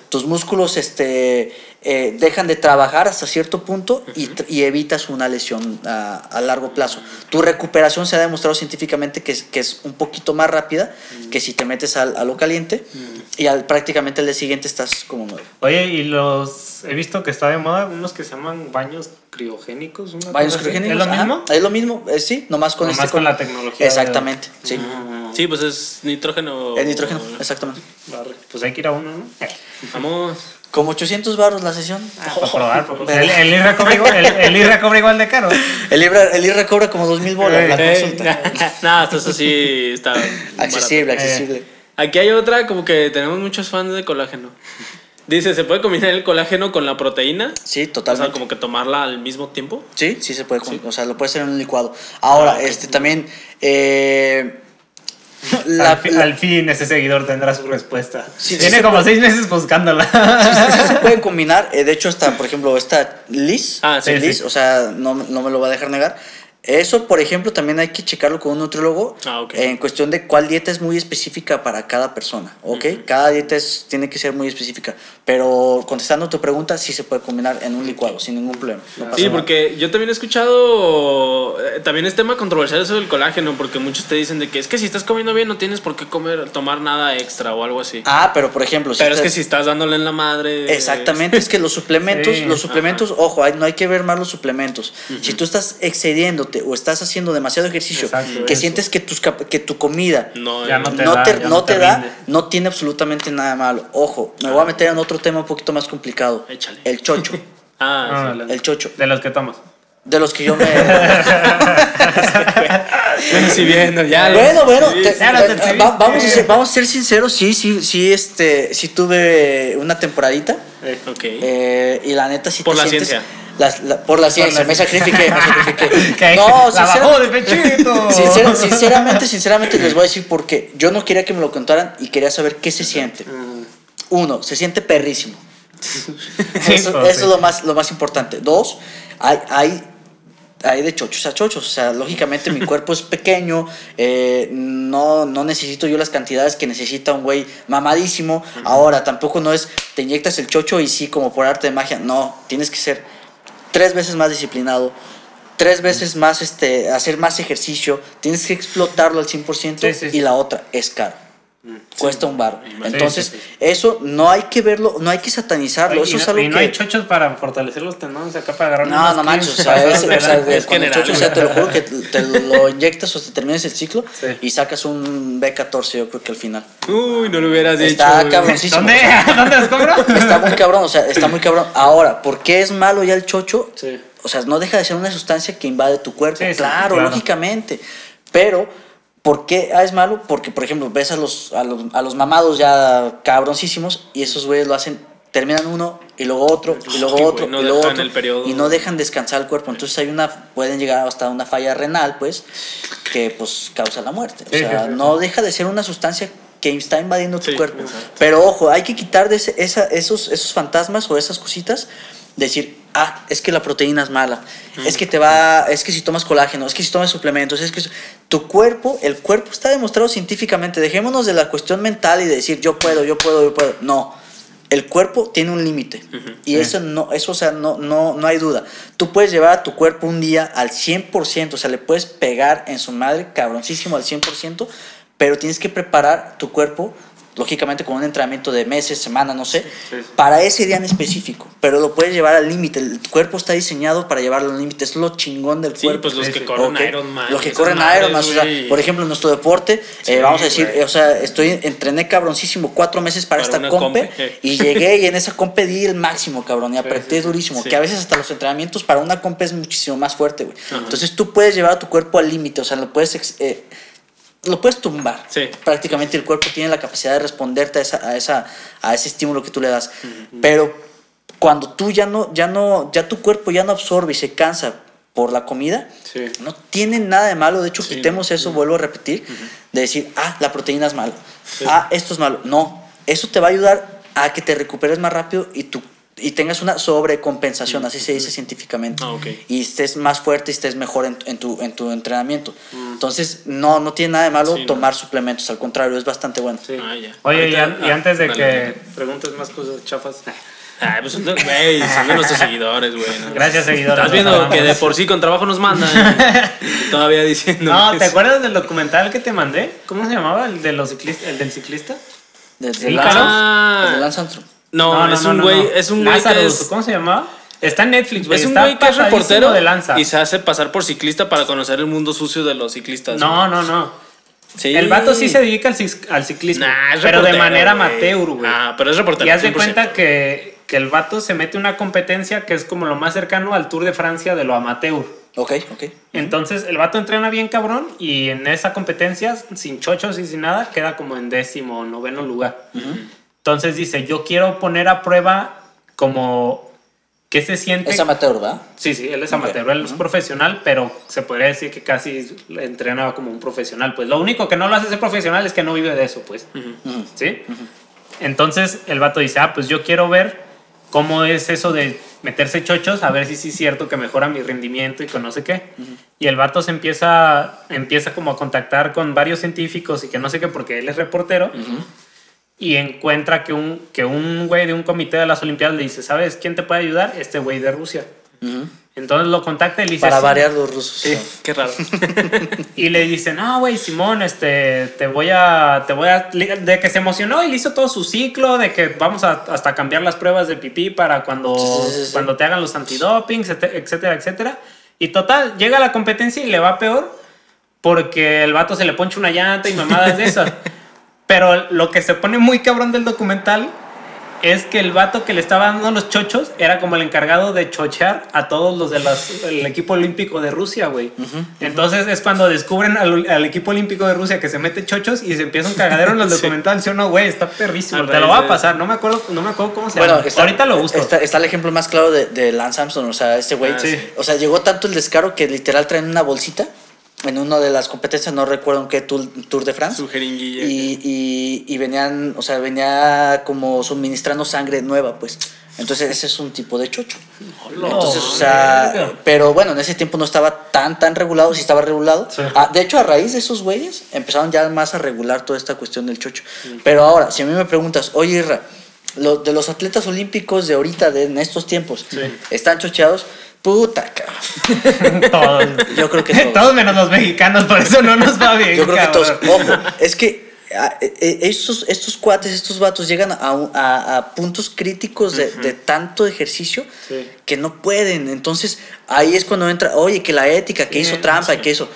tus músculos este, eh, dejan de trabajar hasta cierto punto y, evitas una lesión a, a largo plazo. Tu recuperación se ha demostrado científicamente que es, que es un poquito más rápida que si te metes al- a, lo caliente y al, prácticamente el día siguiente estás como nuevo. Oye, y los he visto que está de moda unos que se llaman baños criogénicos. una Baños criogénicos. ¿Es lo ajá, mismo? Es lo mismo, eh, sí, nomás con Nomás este. con la tecnología de- Exactamente, sí. Sí, pues es nitrógeno. El nitrógeno, exactamente. Barre. Pues hay que ir a uno, ¿no? Vamos. Como 800 baros la sesión. Para probar. para- El, el IRRA cobra igual, el, el cobra igual de caro. El IRRA, el IRRA cobra como 2000 bolas la Eh, consulta. Nada, esto sí está. Accesible, barato. accesible. Aquí hay otra, como que tenemos muchos fans de colágeno. Dice, ¿se puede combinar el colágeno con la proteína? Sí, O sea, totalmente. como que tomarla al mismo tiempo. Sí, sí se puede, con- o sea, lo puede hacer en un licuado. Ahora, Ah, este también eh, la, al, fi- la- al fin ese seguidor tendrá su respuesta. Sí, sí Tiene se como puede. seis meses buscándola. sí, sí se pueden combinar. eh, de hecho, está, por ejemplo, esta Liz, Ah, sí, Liz, sí. o sea, no, no me lo va a dejar negar. Eso, por ejemplo, también hay que checarlo con un nutriólogo Ah, ok. en cuestión de cuál dieta es muy específica para cada persona, ¿ok? Cada dieta es- tiene que ser muy específica, pero contestando tu pregunta, sí se puede combinar en un licuado sin ningún problema. no Sí, nada. porque yo también he escuchado, eh, también es tema controversial eso del colágeno, porque muchos te dicen de que es que si estás comiendo bien no tienes por qué comer, tomar nada extra o algo así. Ah, pero por ejemplo, si Pero es te- que si estás dándole en la madre... Exactamente, es que los suplementos, Sí, los suplementos, ojo, hay- no hay que ver más los suplementos. Si tú estás excediéndote o estás haciendo demasiado ejercicio, Exacto, que eso. sientes que, tus, que tu comida No, Ya no, no te no da, te, ya no no te te da, rinde. no tiene absolutamente nada malo. Ojo, me voy a meter en otro tema un poquito más complicado. Échale. El chocho, Ah, Ah, sí. el chocho. De los que tomas. De los que yo me... Bueno, ya. bueno, bueno, sí, te- sí. ya lo eh, va- vamos, a ser, vamos a ser sinceros, sí, sí, sí, este, sí tuve una temporadita. Ok. Eh, y la neta sí Por te la sientes- ciencia. Las- la- por la ciencia, la me sacrifiqué, me sacrifiqué. No, sinceramente. Sincer- sinceramente, sinceramente les voy a decir porque yo no quería que me lo contaran y quería saber qué se siente. Mm. Uno, se siente perrísimo. Eso, pues, es lo más, lo más importante. Dos, hay, hay, hay de chochos a chochos. O sea, lógicamente mi cuerpo es pequeño, eh, no, no necesito yo las cantidades que necesita un güey mamadísimo. Ahora, tampoco no es, te inyectas el chocho y sí, como por arte de magia. No, tienes que ser tres veces más disciplinado. Tres veces más, este, hacer más ejercicio, tienes que explotarlo al 100% Sí, sí, sí. y la otra es caro. Cuesta un bar. Entonces, sí, sí. eso no hay que verlo, no hay que satanizarlo. y, eso no, es algo y no que. hay chochos para fortalecer los tendones acá para agarrar No, no manches, o sea, es, o sea, es con el general. chocho, o sea, te lo juro que te lo inyectas o te terminas el ciclo Sí. y sacas un B14, yo creo que al final. Uy, no lo hubieras dicho. Está güey. cabroncísimo. ¿Dónde? ¿Dónde los compro? Está muy cabrón, o sea, está muy cabrón. Ahora, ¿por qué es malo ya el chocho? Sí. O sea, no deja de ser una sustancia que invade tu cuerpo. Sí, sí, claro, claro. lógicamente. Pero, ¿por qué ah, es malo? Porque, por ejemplo, ves a los, a los, a los mamados ya cabroncísimos y esos güeyes lo hacen, terminan uno y luego otro y luego Sí, otro no y luego otro el periodo. y no dejan descansar el cuerpo. Entonces hay una, pueden llegar hasta una falla renal, pues, que pues causa la muerte. O sea, no deja de ser una sustancia que está invadiendo tu Sí, cuerpo. exacto. Pero ojo, hay que quitar de ese- esa- esos, esos fantasmas o esas cositas. Decir, ah, es que la proteína es mala. Es que te va, es que si tomas colágeno, es que si tomas suplementos, es que tu cuerpo, el cuerpo está demostrado científicamente. Dejémonos de la cuestión mental y de decir yo puedo, yo puedo, yo puedo. No. El cuerpo tiene un límite. Y Sí. eso no, eso, o sea, no, no, no hay duda. Tú puedes llevar a tu cuerpo un día al 100%, o sea, le puedes pegar en su madre, cabroncísimo al 100%, pero tienes que preparar tu cuerpo, lógicamente con un entrenamiento de meses, semanas, no sé, sí. para ese día en específico. Pero lo puedes llevar al límite. El cuerpo está diseñado para llevarlo al límite. Es lo chingón del Sí, cuerpo. pues los que corren Ok. Ironman. Los que corren madres, Ironman, o sea, por ejemplo, en nuestro deporte, Sí, eh, vamos a decir, eh, o sea, estoy, entrené cabroncísimo cuatro meses para, Para esta compe, compe, y llegué y en esa compe di el máximo, cabrón, y apreté durísimo, Sí. que a veces hasta los entrenamientos para una compe es muchísimo más fuerte, güey. Entonces tú puedes llevar a tu cuerpo al límite, o sea, lo puedes, eh, lo puedes tumbar. Sí. Prácticamente el cuerpo tiene la capacidad de responderte a, esa, a, esa, a ese estímulo que tú le das. Pero cuando tú ya no, ya no, ya tu cuerpo ya no absorbe y se cansa por la comida, Sí. no tiene nada de malo. De hecho, Sí, quitemos eso, vuelvo a repetir, de decir, ah, la proteína es malo, ah, esto es malo. No, eso te va a ayudar a que te recuperes más rápido y tu y tengas una sobrecompensación, así se dice científicamente. Ah, ok. Y estés más fuerte y estés mejor en, en tu, en tu entrenamiento. Entonces, no, no tiene nada de malo Sí, no. tomar suplementos, al contrario, es bastante bueno. Sí. Ah. Oye, y, y ah, antes de que dale. preguntes más cosas chafas. Ay, pues, no, güey, son de nuestros seguidores, güey. ¿no? Gracias, seguidores. Estás viendo que de por sí con trabajo nos mandan. y Todavía diciendo. No, ¿te es- acuerdas del documental que te mandé? ¿Cómo se llamaba? ¿El, de los ciclistas, el del ciclista? Desde. Lance, Ah. Lance Armstrong. No, es un güey, es un güey que Lazarus, es. ¿Cómo se llamaba? Está en Netflix, güey. Es un está güey que es reportero de lanza. y se hace pasar por ciclista para conocer el mundo sucio de los ciclistas. No, no, no. Sí. El vato sí se dedica al, al ciclismo. Nah, es pero de manera amateur, güey. Ah, pero es reportero. Y haz de 100%. cuenta que, que el vato se mete una competencia que es como lo más cercano al Tour de Francia de lo amateur. Ok, ok. Entonces el vato entrena bien cabrón y en esa competencia, sin chochos y sin nada, queda como en décimo o noveno lugar. Entonces dice, yo quiero poner a prueba como qué se siente... Es amateur, ¿verdad? Sí, sí, él es amateur, él es profesional, pero se podría decir que casi entrenaba como un profesional. Pues lo único que no lo hace ser profesional es que no vive de eso, pues. Ujú. ¿Sí? Entonces el vato dice, ah, pues yo quiero ver cómo es eso de meterse chochos, a ver si sí es cierto que mejora mi rendimiento y con no sé qué. Y el vato se empieza, empieza como a contactar con varios científicos y que no sé qué, porque él es reportero. Y encuentra que un, que un güey de un comité de las Olimpiadas le dice, ¿sabes quién te puede ayudar? Este güey de Rusia. Ujú. Entonces lo contacta y le dice... Para variar los rusos. Sí, qué raro. Y le dice, no, güey, Simón, este, te voy a, te voy a, de que se emocionó y le hizo todo su ciclo, de que vamos a hasta cambiar las pruebas de pipí para cuando, Sí, sí, cuando te hagan los antidopings, etcétera, etcétera. Y total, llega a la competencia y le va peor porque el vato se le poncha una llanta y mamadas de esas. Pero lo que se pone muy cabrón del documental es que el vato que le estaba dando los chochos era como el encargado de chochear a todos los del equipo olímpico de Rusia, güey. Entonces es cuando descubren al, al equipo olímpico de Rusia que se mete chochos y se empieza un cagadero en el Sí. documental. ¿Sí o no, güey? Está perrísimo. A Te lo voy a pasar. No me acuerdo, no me acuerdo cómo se Bueno, llama. está, Ahorita lo busco. Está, está el ejemplo más claro de, de Lance Armstrong. O sea, este güey. Ah, sí. O sea, llegó tanto el descaro que literal traen una bolsita en una de las competencias, no recuerdo en qué Tour, Tour de France. Su jeringuilla. Y, y, y venían, o sea, venía como suministrando sangre nueva, pues. Entonces, ese es un tipo de chocho. Entonces, o sea, verga. pero bueno, en ese tiempo no estaba tan, tan regulado, sí estaba regulado. Sí. Ah, de hecho, a raíz de esos güeyes, empezaron ya más a regular toda esta cuestión del chocho. Pero ahora, si a mí me preguntas, oye, Irra, lo- de los atletas olímpicos de ahorita, de en estos tiempos, ¿están chocheados? Puta, cabrón. todos. Yo creo que todos. todos menos los mexicanos, por eso no nos va bien. Yo creo que todos. Ojo, es que ah, eh, eh, estos, estos cuates, estos vatos llegan a, un- a- a puntos críticos de, de tanto ejercicio Sí. que no pueden. Entonces, ahí es cuando entra, oye, que la ética, que Sí, hizo trampa, sí. que eso.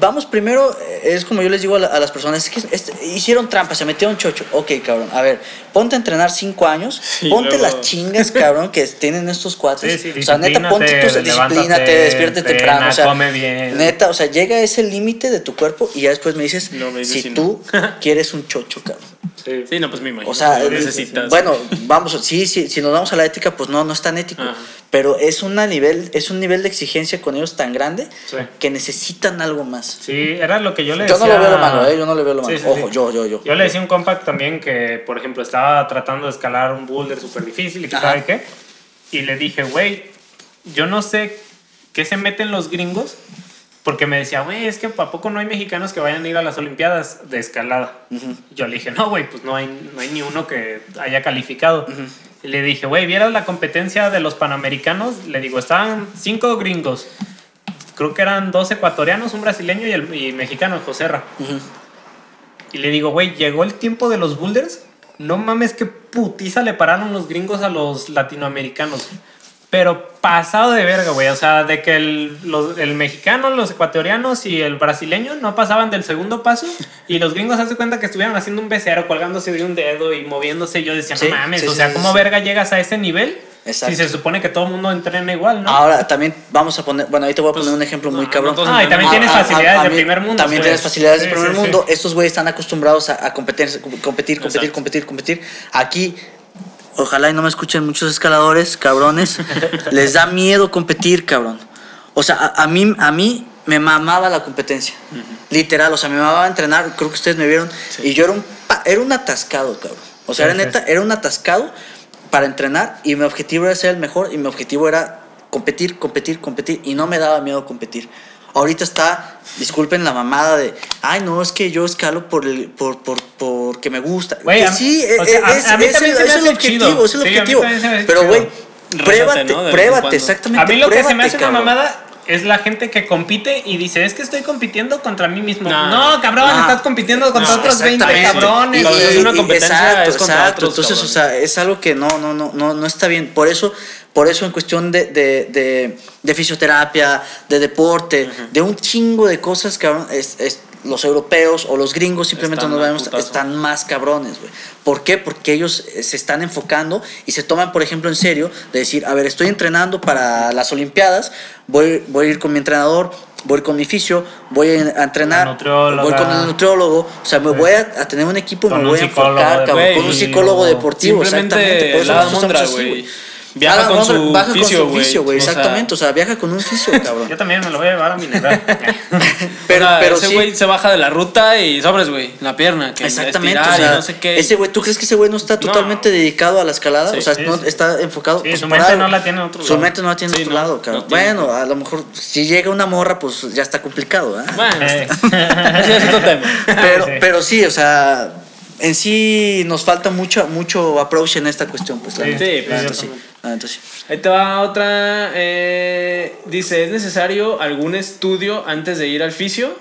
Vamos primero, eh, es como yo les digo a, la- a las personas, es que este, hicieron trampa, se metieron chocho. Ok, cabrón, a ver, ponte a entrenar cinco años, Sí, ponte luego- las chingas, cabrón, que tienen estos cuates. Sí, sí, o sea, neta, ponte tu disciplínate, despierte temprano. O sea, come bien. neta, o sea, llega a ese límite de tu cuerpo y ya después me dices No, me dices si si no. tú quieres un chocho, cabrón. Sí. Sí, no, pues me imagino. O sea, que necesitas. bueno, vamos, sí, sí, si nos vamos a la ética, pues no, no es tan ético. Ajá. Pero es, una nivel, es un nivel de exigencia con ellos tan grande Sí. que necesitan algo más. Sí, era lo que yo le Yo decía. no lo veo lo malo, ¿eh? Yo no le veo lo malo. Sí, sí, Ojo, sí. yo, yo, yo. Yo le decía a un compa también que, por ejemplo, estaba tratando de escalar un boulder súper difícil y que sabe qué. Y le dije, güey, yo no sé qué se meten los gringos. Porque me decía, güey, es que ¿a poco no hay mexicanos que vayan a ir a las Olimpiadas de escalada? Yo le dije, no, güey, pues no hay, no hay ni uno que haya calificado. Y le dije, güey, ¿vieras la competencia de los panamericanos? Le digo, estaban cinco gringos. Creo que eran dos ecuatorianos, un brasileño y el y mexicano, Joserra. Ujú. Y le digo, güey, llegó el tiempo de los boulders. No mames, qué putiza le pararon los gringos a los latinoamericanos. Pero pasado de verga, güey. O sea, de que el, los- el mexicano, los ecuatorianos y el brasileño no pasaban del segundo paso. Y los gringos se cuenta que estuvieron haciendo un becerro, colgándose de un dedo y moviéndose. Yo decía, Sí, no mames, sí, o sea, sí, ¿cómo verga llegas a ese nivel? Exacto. Si se supone que todo el mundo entrena igual, ¿no? Ahora, también vamos a poner, bueno, ahí te voy a poner Pues, un ejemplo muy no, cabrón. no Ah, y también Ah, tienes facilidades de primer mundo. También pues. tienes facilidades de Sí, primer sí, sí. mundo. Estos güeyes están acostumbrados a, a competir, competir, competir, competir, competir. Aquí, ojalá y no me escuchen muchos escaladores, cabrones. les da miedo competir, cabrón. O sea, a, a mí, a mí me mamaba la competencia. Literal, o sea, me mamaba entrenar. Creo que ustedes me vieron. Y yo era un, era un atascado, cabrón. O sea, Sí, era sí. neta, era un atascado para entrenar y mi objetivo era ser el mejor y mi objetivo era competir, competir, competir y no me daba miedo competir. Ahorita está, disculpen la mamada de, ay no, es que yo escalo por el, por, por, porque me gusta. Güey, que sí, sea, a- es, a mí es también el, se me es el objetivo, chido. es el Sí, objetivo. Pero güey, pruébate, ¿no? Pruébate, exactamente. A mí lo que se me pruébate, hace una mamada es la gente que compite y dice, es que estoy compitiendo contra mí mismo. No. No, cabrón, No. estás compitiendo contra No, otros 20 Exactamente. cabrones. Y- es una competencia, exacto, es contra exacto. otros, Entonces, cabrón. o sea, es algo que no, no, no, no, no está bien. Por eso, por eso en cuestión de, de, de, de fisioterapia, de deporte, de un chingo de cosas, cabrón, es, es- los europeos o los gringos simplemente Están nos al vemos, putazo. están más cabrones, güey. ¿Por qué? Porque ellos eh, se están enfocando y se toman, por ejemplo, en serio de decir, a ver, estoy entrenando para las Olimpiadas, voy, voy a ir con mi entrenador, voy a ir con mi fisio, voy a entrenar, voy con el nutriólogo, o sea, me voy a, a tener un equipo, Con me voy a enfocar, cabrón, con un psicólogo deportivo, Simplemente exactamente. Por eso nosotros somos así, güey. Viaja con su baja con su güey. fisio, güey. O sea, Exactamente, o sea, viaja con un fisio, cabrón. Yo también me lo voy a llevar a mineral. Pero, o sea, pero ese sí. güey se baja de la ruta y sobres, güey, la pierna. Que Exactamente, o sea, y no sé qué. ese güey, ¿tú crees que ese güey no está totalmente dedicado a la escalada? Sí, o sea, sí, no sí. está enfocado. Sí, pues, su mente no la tiene en otro Su lado. mente no la tiene en Sí, otro no, lado, cabrón. bueno, a lo mejor si llega una morra, pues ya está complicado, ¿eh? Bueno, Eh. ese es otro tema. Pero sí, o sea, en sí nos falta mucho, mucho approach en esta cuestión, pues. Sí, sí, La sí. Ahí te va otra. eh, dice: ¿Es necesario algún estudio antes de ir al fisio?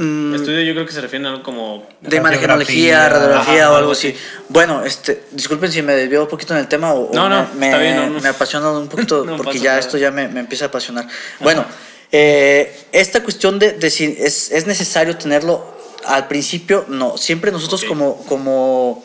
Mm, Estudio, yo creo que se refiere a algo como. de manejonología, radiografía ajá, o algo así. así. Bueno, este, disculpen si me desvió un poquito en el tema o, o No, no, me, está me- bien, no, no. me apasiona un poquito No porque ya nada. esto ya me, me empieza a apasionar. Bueno, eh, esta cuestión de, de si es, es necesario tenerlo al principio, no. Siempre nosotros como, como,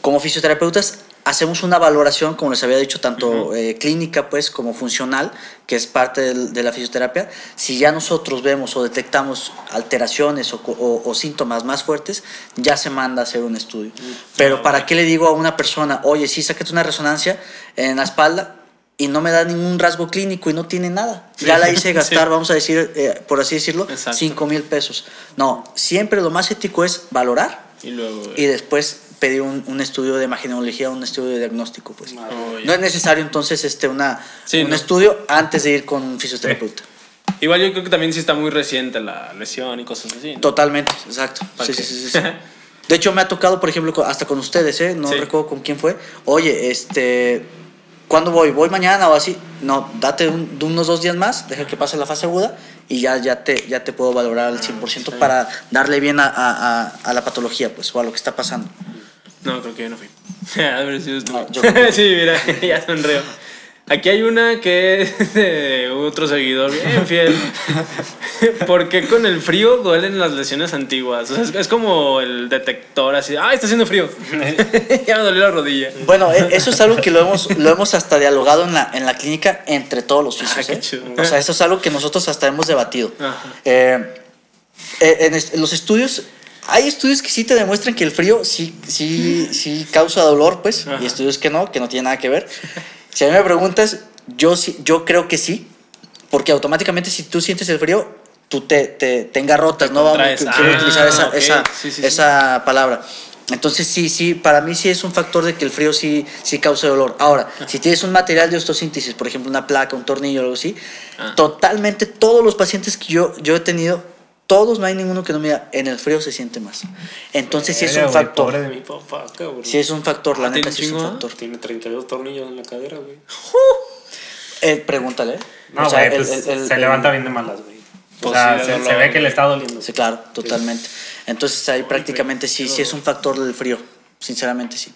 como fisioterapeutas hacemos una valoración, como les había dicho, tanto eh, clínica pues como funcional, que es parte de la fisioterapia. Si ya nosotros vemos o detectamos alteraciones o, co- o- o síntomas más fuertes, ya se manda a hacer un estudio. Pero ¿para qué le digo a una persona, oye, sí, sácate una resonancia en la espalda? Y no me da ningún rasgo clínico y no tiene nada. Ya la hice gastar, Sí. vamos a decir, eh, por así decirlo, Exacto. 5 mil pesos. No, siempre lo más ético es valorar Y luego. y después pedir un, un estudio de imagenología, un estudio de diagnóstico. Pues. Oh. No es necesario entonces este, una, Sí, un no. estudio antes de ir con un fisioterapeuta. Igual yo creo que también sí está muy reciente la lesión y cosas así. ¿no? Totalmente, exacto. ¿Para Sí, sí, sí. De hecho, me ha tocado, por ejemplo, hasta con ustedes, ¿eh? No recuerdo con quién fue. Oye, este, ¿cuándo voy? ¿Voy mañana o así? No, date un- unos dos días más, deja que pase la fase aguda y ya, ya, te, ya te puedo valorar al 100% para darle bien a, a- a- la patología, pues, o a lo que está pasando. No, creo que yo no fui. No, yo creo que- sí, mira, ya sonreo. Aquí hay una que es de otro seguidor bien fiel. ¿Por qué con el frío duelen las lesiones antiguas? O sea, es, es como el detector así. ¡Ah, está haciendo frío! ya me dolió la rodilla. Bueno, e- eso es algo que lo hemos, lo hemos hasta dialogado en la, en la clínica entre todos los fisios. Ah, qué ¿eh? O sea, eso es algo que nosotros hasta hemos debatido. Eh, eh, en, los estudios, hay estudios que sí te demuestran que el frío sí, sí, sí causa dolor, pues, Ajá. y estudios que no, que no tienen nada que ver. Si a mí me preguntas, yo, yo creo que sí, porque automáticamente si tú sientes el frío, tú te, te, te engarrotas, ¿no? Vamos, quiero Ah, utilizar esa, esa, Sí, sí, sí. esa palabra. Entonces sí, sí, para mí sí es un factor de que el frío sí, sí causa dolor. Ahora, si tienes un material de osteosíntesis, por ejemplo una placa, un tornillo algo así, Ah. totalmente todos los pacientes que yo, yo he tenido, todos no hay ninguno que no me diga, en el frío se siente más. Entonces sí es un factor. Pobre de mi papá, cabrón. Sí es un factor, la Ah, neta ¿tiene sí es un factor. Tiene 32 tornillos en la cadera, güey. Eh, pregúntale. No, O sea, güey, pues, el- el- se el- levanta bien de malas, güey. O Pues sea, se, se ve que le está doliendo. Sí, claro, totalmente. Entonces ahí prácticamente sí, sí es un factor del frío. Sinceramente sí.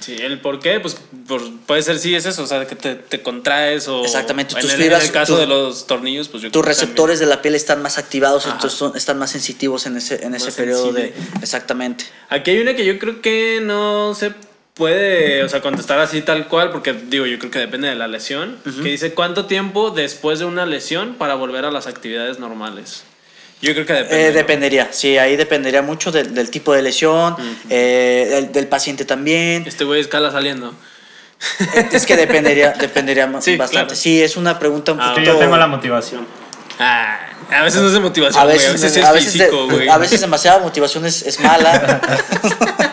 Sí, el por qué, pues por- puede ser sí es eso, o sea, que te, te contraes o... Exactamente, En tus el, fibras, en el caso de los tornillos, pues yo Tus creo que receptores de la piel están más activados, Ajá. entonces son- están más sensitivos en ese, en ese Más periodo de... sensible. Exactamente. Aquí hay una que yo creo que no se puede, o sea, contestar así tal cual, porque digo, yo creo que depende de la lesión, que dice cuánto tiempo después de una lesión para volver a las actividades normales. Yo creo que depende. Eh, ¿no? dependería, sí, ahí dependería mucho del, del tipo de lesión, eh, del, del paciente también. Este güey escala saliendo. Es que dependería, dependería Sí, bastante. claro. Sí, es una pregunta un Ah, Es poquito... yo tengo la motivación. Ah, a veces no es de motivación, A güey, veces, a veces sí a es veces, físico, de- güey. a veces demasiada motivación es, es mala,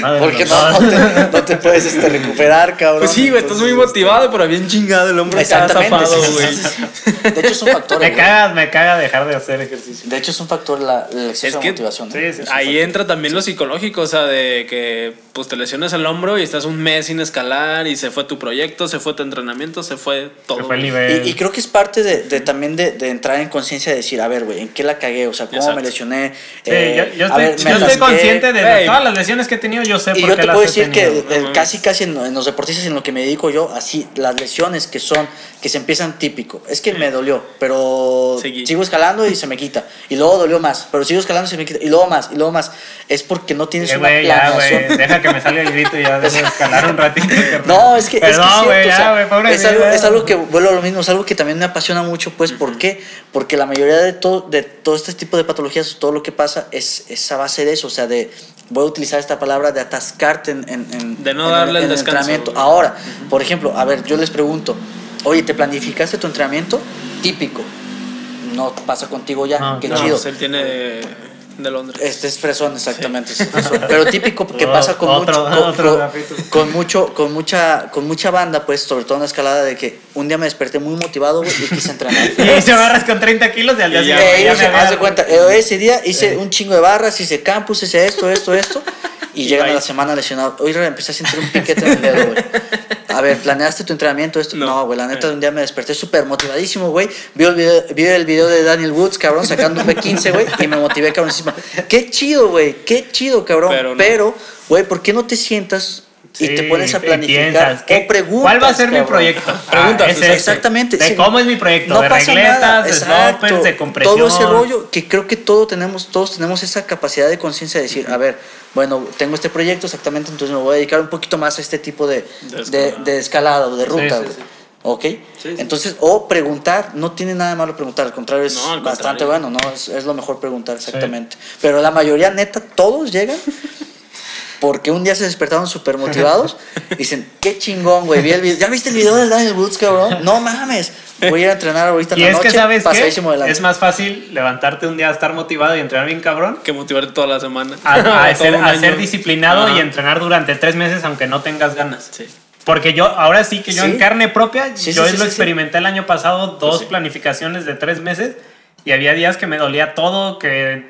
Madre porque no, te, no te puedes este, recuperar, cabrón. Pues sí, güey, estás muy motivado, pero bien chingado el hombro acá Exactamente. zafado, sí, sí, güey. sí, sí. De hecho es un factor. Me caga, me caga dejar de hacer ejercicio. De hecho es un factor la, el exceso Es de que- motivación. Ahí factor. entra también lo psicológico, o sea, de que pues te lesionas el hombro y estás un mes sin escalar y se fue tu proyecto, se fue tu entrenamiento, se fue todo. Se fue el nivel. Y, y creo que es parte de, de también de, de entrar en conciencia de decir, a ver, güey, ¿en qué la cagué? O sea, ¿cómo Exacto. me lesioné? Sí, Eh, yo, yo a estoy, ver, me yo estoy atasqué. consciente de todas las lesiones que he tenido, yo sé Y por yo qué te las puedo decir que tenido. casi casi en, en los deportistas en lo que me dedico yo, así, las lesiones que son, que se empiezan típico. Es que me dolió, pero Seguí. sigo escalando y se me quita. Y luego dolió más, pero sigo escalando y se me quita. Y luego más, y luego más. Es porque no tienes Eh, una güey, ya, planeación. deja que me salga el grito y ya dejo de escalar un ratito. No, es que, es que Perdón, es güey, cierto, o sea, ya, es, algo, es algo que vuelvo a lo mismo, es algo que también me apasiona mucho, pues, ¿por qué? Porque la mayoría de todo, de todo este tipo de patologías, todo lo que pasa es, es a base de eso, o sea, de voy a utilizar esta palabra de atascarte en, en, en- De no en darle el en descanso, entrenamiento. Ahora, por ejemplo, a ver, yo les pregunto, oye, ¿te planificaste tu entrenamiento? Típico. No pasa contigo ya, No, qué No, chido. pues él tiene de, de Londres. Este es fresón, exactamente. es fresón. Pero típico que pasa con otro- mucho, con, otro con- con mucho, con mucha, con mucha banda, pues, sobre todo en la escalada, de que un día me desperté muy motivado y quise entrenar. Y se agarras con 30 kilos y al día siguiente hice- haz de cuenta, eh, ese día hice un chingo de barras, hice campus, hice esto, esto, esto. Y llegan a la semana lesionado. Hoy empecé a sentir un piquete en el dedo, güey. A ver, ¿planeaste tu entrenamiento? Esto? No. No, güey, la neta, un día me desperté súper motivadísimo, güey. Vi el, video, vi el video de Daniel Woods, cabrón, sacando un B15, güey, y me motivé, cabrón. Qué chido, güey, qué chido, cabrón. Pero no. güey, ¿por qué no te sientas y te pones a y planificar? piensas, ¿qué- o preguntas, ¿Cuál va a ser mi proyecto? Preguntas, Ah, es este. Exactamente. De sí. cómo es mi proyecto, No de pasa regletas, nada, de slopers, de compresión. Todo ese rollo que creo que todos tenemos, todos tenemos esa capacidad de conciencia de decir, a ver, bueno, tengo este proyecto exactamente, entonces me voy a dedicar un poquito más a este tipo de, De de, escalada. de escalada o de ruta. sí, güey. sí. ¿Ok? Sí, sí. Entonces, o preguntar, no tiene nada de malo preguntar, al contrario, es No, al bastante contrario. bueno, ¿no? Es, es lo mejor preguntar, exactamente. Pero la mayoría, neta, todos llegan porque un día se despertaron súper motivados y dicen, qué chingón, güey, vi el video. ¿Ya viste el video del Daniel Woods, cabrón? No mames, voy a ir a entrenar ahorita en Y la es noche, que, ¿sabes qué? pasadísimo de lanza". Es más fácil levantarte un día a estar motivado y entrenar bien cabrón Que motivarte toda la semana. a, a Todo ser, a ser disciplinado Ajá. y entrenar durante tres meses aunque no tengas ganas. Sí. Porque yo, ahora sí que yo Sí. en carne propia, Sí, yo sí, sí, lo sí, experimenté el año pasado, dos sí. planificaciones de tres meses, y había días que me dolía todo, que,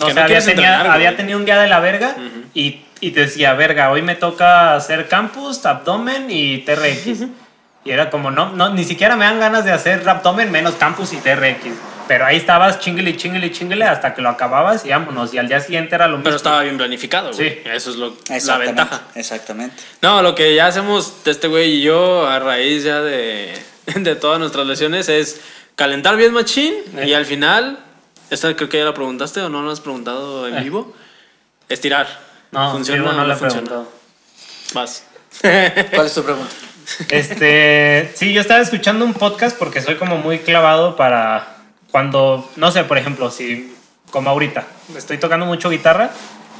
o Que sea, no había, tenía- entrenar, había tenido un día de la verga, y, y te decía, verga, hoy me toca hacer campus, abdomen y TRX. Y era como, no, no, ni siquiera me dan ganas de hacer abdomen, menos campus y TRX. Pero ahí estabas chingale, chingale, chingale hasta que lo acababas y vámonos. Y al día siguiente era lo mismo. Pero estaba bien planificado, güey. Sí. Eso es lo, la ventaja. Exactamente. No, lo que ya hacemos este güey y yo a raíz ya de, de todas nuestras lesiones es calentar bien machín y al final, esta creo que ya la preguntaste o no lo has preguntado en Eh. vivo, estirar. No, funciona digo, o no no le he preguntado. Vas. ¿Cuál es tu pregunta? Este, sí, yo estaba escuchando un podcast porque soy como muy clavado para cuando, no sé, por ejemplo, si, como ahorita, estoy tocando mucho guitarra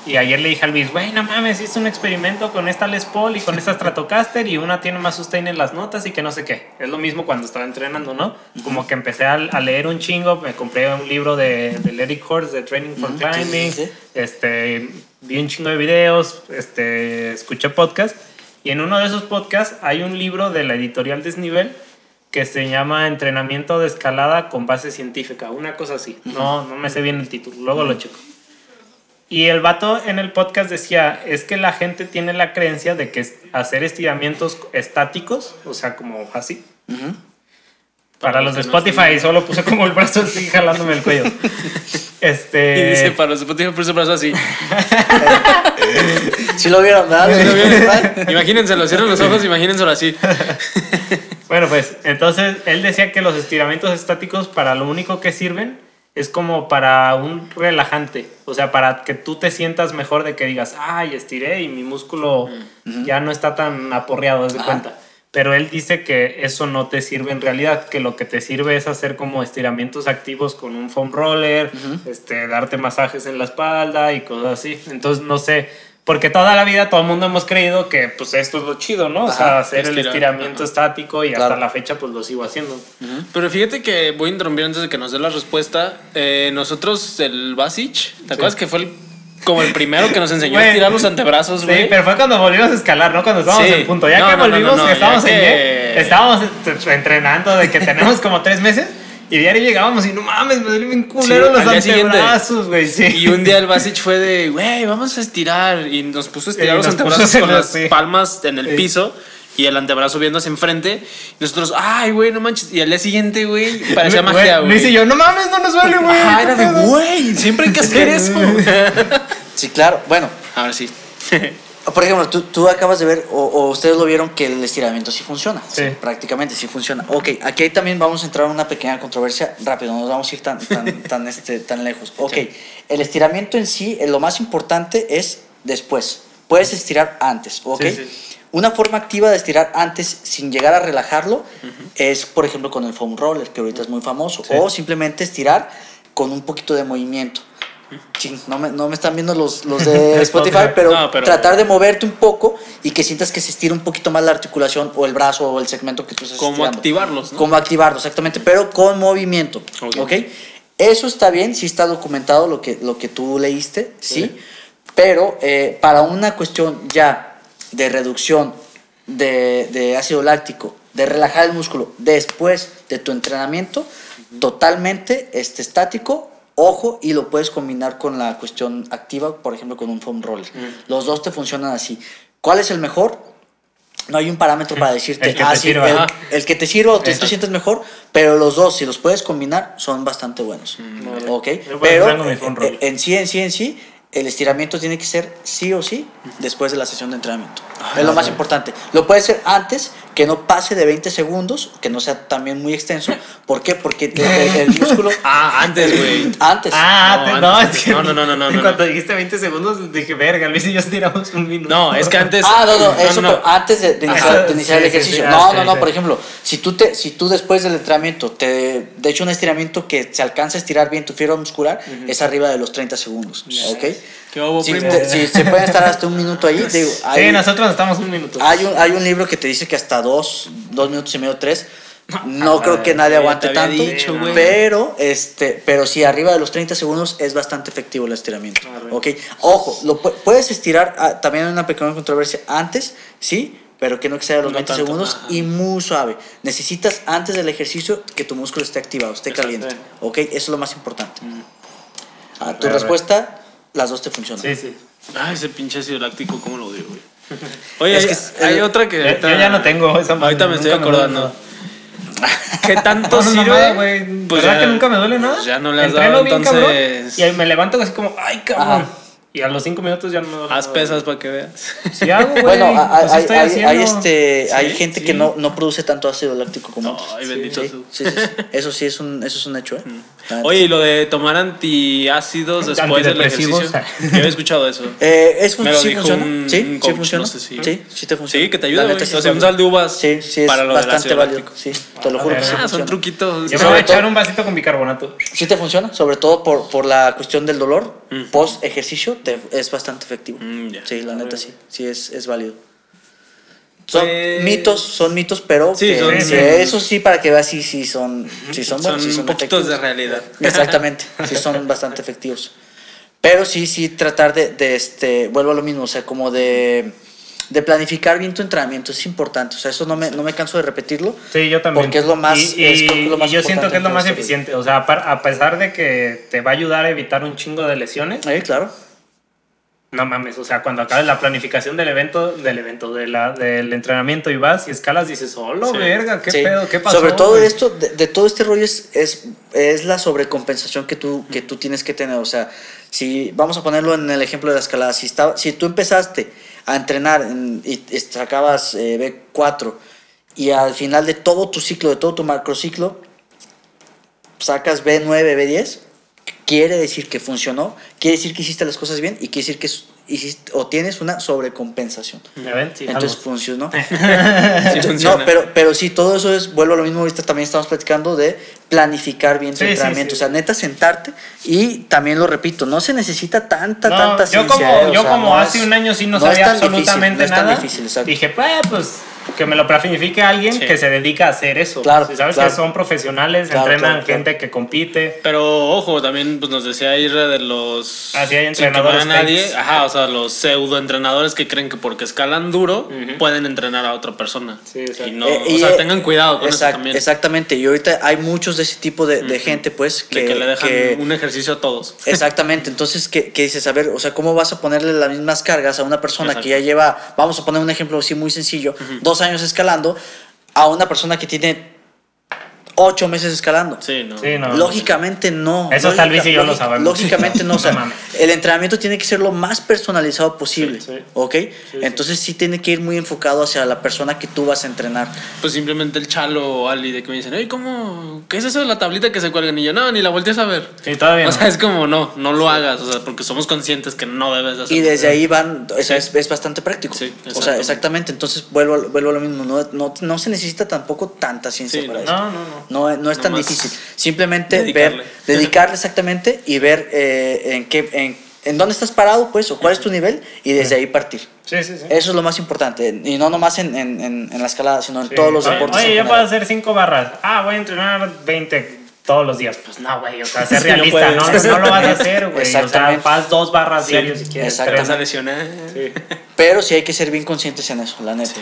y ayer le dije a Luis, güey, no mames, hice un experimento con esta Les Paul y con esta Stratocaster y una tiene más sustain en las notas y que no sé qué. Es lo mismo cuando estaba entrenando, ¿no? Como que empecé a, a leer un chingo, me compré un libro de, de Eric Horse, de Training for sí, Climbing, sí. este, vi un chingo de videos, este, escuché podcast y en uno de esos podcasts hay un libro de la editorial Desnivel que se llama Entrenamiento de escalada con base científica, una cosa así. No, no me sé bien el título, luego lo checo. Y el vato en el podcast decía, es que la gente tiene la creencia de que hacer estiramientos estáticos, o sea, como así. Para los de no Spotify solo puse como el brazo así jalándome el cuello. Este... Y dice, para los Spotify, por ese brazo así. ¿Sí lo vieron, verdad? ¿Sí lo vieron? Imagínenselo, cierren los ojos, imagínenselo así. Bueno, pues entonces él decía que los estiramientos estáticos para lo único que sirven es como para un relajante, o sea, para que tú te sientas mejor de que digas, ay, estiré y mi músculo ya no está tan aporreado, haz de Ajá. cuenta. Pero él dice que eso no te sirve en realidad, que lo que te sirve es hacer como estiramientos activos con un foam roller, este, darte masajes en la espalda y cosas así. Entonces, no sé, porque toda la vida todo el mundo hemos creído que pues esto es lo chido, ¿no? O sea, hacer el estirar, estiramiento ajá. estático y Claro. hasta la fecha pues lo sigo haciendo. Pero fíjate que voy a interrumpir antes de que nos dé la respuesta. Eh, nosotros, el Basic, ¿te acuerdas que fue el- como el primero que nos enseñó a Güey. estirar los antebrazos, Sí, güey? pero fue cuando volvimos a escalar, ¿no? Cuando estábamos Sí. en punto. Ya No, que no, no, volvimos, no, no, que estábamos ya en que- estábamos ent- entrenando de que tenemos como tres meses y diario llegábamos y no mames, me duelen bien culero Sí, los antebrazos, güey. Sí. Y un día el Basic fue de, güey, vamos a estirar. Y nos puso a estirar los antebrazos con la- las sí. palmas en el piso y el antebrazo viendo hacia enfrente. Y nosotros, ay, güey, no manches. Y al día siguiente, güey, parecía Güey, magia, güey. Luis y yo, no mames, no nos duele, güey. ¿qué era de, pedo?" güey, siempre hay que hacer eso. Sí, claro. Bueno, Ahora sí. por ejemplo, tú, tú acabas de ver, o, o ustedes lo vieron, que el estiramiento sí funciona. Sí. Prácticamente sí funciona. Ok, aquí también vamos a entrar en una pequeña controversia. Rápido, no nos vamos a ir tan, tan, tan, este, tan lejos. Ok, el estiramiento en sí, eh, lo más importante es después. Puedes estirar antes, ¿ok? Sí, sí. Una forma activa de estirar antes sin llegar a relajarlo es, por ejemplo, con el foam roller, que ahorita es muy famoso. Sí. O simplemente estirar con un poquito de movimiento. Ching, no me, no me están viendo los, los de Spotify, pero, No, pero- tratar de moverte un poco y que sientas que se estira un poquito más la articulación o el brazo o el segmento que tú estás Como estirando. activarlos, ¿no? Como activarlo, exactamente, pero con movimiento. Ok. ¿Ok? Eso está bien, sí está documentado lo que, lo que tú leíste, sí. Pero eh, para una cuestión ya de reducción de, de ácido láctico, de relajar el músculo después de tu entrenamiento, totalmente este, estático, ojo, y lo puedes combinar con la cuestión activa, por ejemplo, con un foam roller. Los dos te funcionan así. ¿Cuál es el mejor? No hay un parámetro para decirte, El que ah, te sí, sirva. el, el que te sirva o te, tú sientes mejor, pero los dos, si los puedes combinar, son bastante buenos. ¿Ok? Yo voy Pero eh, roller. en sí, en sí, en sí, el estiramiento tiene que ser sí o sí después de la sesión de entrenamiento. es lo más importante. Lo puede ser antes, que no pase de 20 segundos, que no sea también muy extenso. ¿Por qué? Porque el, el- el músculo... Ah, antes, güey. Antes. Ah, No, te- no, antes. es que No, no, no, no, no, no. Cuando dijiste 20 segundos, dije, verga, Luis y yo estiramos un minuto. No, es que antes. Ah, no, no, eso no. pero antes de, de iniciar, Ajá, de iniciar sí, el sí, ejercicio. sí, no, ah, no, sí, no, sí. por ejemplo, si tú, te, si tú después del entrenamiento te de hecho un estiramiento que se alcanza a estirar bien tu fibra muscular, es arriba de los 30 segundos, ¿ok? ¿Qué hubo, Si, primo? te- si se pueden estar hasta un minuto ahí, digo, Sí, hay, nosotros estamos un minuto. hay, un, hay un libro que te dice que hasta dos, dos minutos y medio, tres. No Ah, creo que nadie aguante tanto, dicho, pero este, pero sí arriba de los 30 segundos es bastante efectivo el estiramiento. ¿ok? Ojo, lo pu- puedes estirar ah, también hay una pequeña controversia antes, sí, pero que no exceda los No 20 tanto, segundos ajá. y muy suave. Necesitas antes del ejercicio que tu músculo esté activado, esté caliente, ¿ok? Eso es lo más importante. A tu A ver. respuesta, las dos te funcionan. Sí, sí. Ay, ese pinche ácido láctico, ¿cómo lo odio, güey? Oye, Es hay, que es- hay el- otra que. Yo, ahorita- yo ya no tengo esa Ahorita me estoy acordando. ¿Qué tanto No, sirve? mamada, güey. Pues ¿Verdad ya- que nunca me duele nada? pues ya no le has Entreno dado, bien, entonces- cabrón. Y ahí me levanto así como, ay, cabrón. Ajá. Y a los 5 minutos ya no me. Haz pesas para que veas. Sí hago, güey. Bueno, hay, pues hay- estoy hay- haciendo. hay, este, hay Sí, gente sí. que no, no produce tanto ácido láctico como otros. Ay, bendito Sí, tú. sí, sí, sí. Eso sí es un, eso es un hecho, ¿eh? La neta. Oye, y lo de tomar antiácidos después del ejercicio. Yo había escuchado eso. Eh, es fun- Me lo sí dijo funciona. un- sí, un sí coach, funciona. no sé si- Sí, sí te funciona. Sí, que te La ayuda, neta sí O sea, un sal de uvas Sí, sí, es para lo del bastante ácido válido. láctico. Sí, te lo juro que sí Ah, son truquitos. Yo me voy a echar un vasito con bicarbonato. Sí te funciona, sobre todo por, por la cuestión del dolor. Post ejercicio te- es bastante efectivo. Mm, ya. Sí, la neta sí. Sí, es, es válido. Son Pues- mitos, son mitos, pero Sí, que- son- sí. eso sí para que veas sí, sí son, sí son Son buenos, sí son poquitos de realidad. Exactamente, sí son bastante efectivos. Pero sí, sí tratar de, de, este, vuelvo a lo mismo, o sea, como de, de planificar bien tu entrenamiento es importante. O sea, eso no me, no me canso de repetirlo. Sí, yo también. Porque es lo más- Y, es y- creo que lo más y yo siento que es lo más eficiente. O sea, a pesar de que te va a ayudar a evitar un chingo de lesiones, Eh, claro. No mames. O sea, cuando acabes la planificación del evento, del evento, de la, del entrenamiento y vas y escalas, dices, Sí. verga, qué Sí. pedo, qué pasó. Sobre todo güey?" esto, de, de todo este rollo es, es, es la sobrecompensación que tú, que tú tienes que tener. O sea, si vamos a ponerlo en el ejemplo de la escalada, si, estaba, si tú empezaste a entrenar en- y, y sacabas eh, B4 y al final de todo tu ciclo, de todo tu macrociclo, sacas B9, B10, quiere decir que funcionó, quiere decir que hiciste las cosas bien y quiere decir que hiciste, o tienes una sobrecompensación. ¿Me ven? Sí, Entonces funcionó. Sí Entonces, funciona. no, pero, pero sí, todo eso es, vuelvo a lo mismo, ahorita también estamos platicando de planificar bien tu Sí, entrenamiento. O sea, neta, sentarte y también lo repito, no se necesita tanta, No, tanta yo ciencia. como, eh, yo sea, como no hace es- un año sí no, sabía difícil, absolutamente nada. difícil. Dije, pues, pues que me lo planifique alguien Sí. que se dedica a hacer eso. Claro, Si sabes claro. que son profesionales, Claro, entrenan claro, claro. gente que compite. Pero ojo, también pues, nos decía Irra de los. Ah, sí, hay entrenadores a nadie. fakes. Ajá, o sea, los pseudo entrenadores que creen que porque escalan duro Ujú. pueden entrenar a otra persona. Sí, exacto. y no, Eh, o y, sea, eh, tengan cuidado con eso exact- también. Exactamente, y ahorita hay muchos de ese tipo de, de gente, pues, que, de que le dejan que- un ejercicio a todos. Exactamente, entonces, ¿qué, qué dices? A ver, o sea, ¿cómo vas a ponerle las mismas cargas a una persona Exacto. que ya lleva, vamos a poner un ejemplo así muy sencillo, dos años escalando, a una persona que tiene ocho meses escalando? Sí, no. Sí, no. Lógicamente no. Eso Lógica- Luis y yo lo sabemos. Lógicamente no. O sea, mames. el entrenamiento tiene que ser lo más personalizado posible. Sí, sí. ¿Ok? Entonces sí tiene que ir muy enfocado hacia la persona que tú vas a entrenar. Pues simplemente el chalo o Ali de que me dicen, oye, ¿cómo? ¿Qué es eso de la tablita que se cuelga? Y yo, no, ni la voltees a ver. Sí, todavía O no. sea, es como, no, no lo hagas, o sea, porque somos conscientes que no debes de hacerlo. Y desde ahí van, Sí. es, es bastante práctico. Sí, o sea, exactamente. Entonces vuelvo, a- vuelvo a lo mismo. No, no, no se necesita tampoco tanta ciencia Sí, para no. eso. No, no, no. No, no es tan Nomás difícil. Simplemente dedicarle. ver, dedicarle exactamente y ver eh, en qué, en, en dónde estás parado, pues, o cuál es tu nivel y desde ahí partir. Sí, sí, sí. Eso es lo más importante. Y no nomás en, en, en, en la escalada, sino en Sí. todos los deportes. Oye, yo puedo hacer 5 barras. Ah, voy a entrenar 20 todos los días. Pues no, güey. O sea, ser Sí, no realista. puedes. no, no, lo vas a hacer, güey. O sea, dos barras Sí, diarios si quieres. Te vas a exactamente. lesionar. tres. Sí. Pero sí hay que ser bien conscientes en eso, la neta.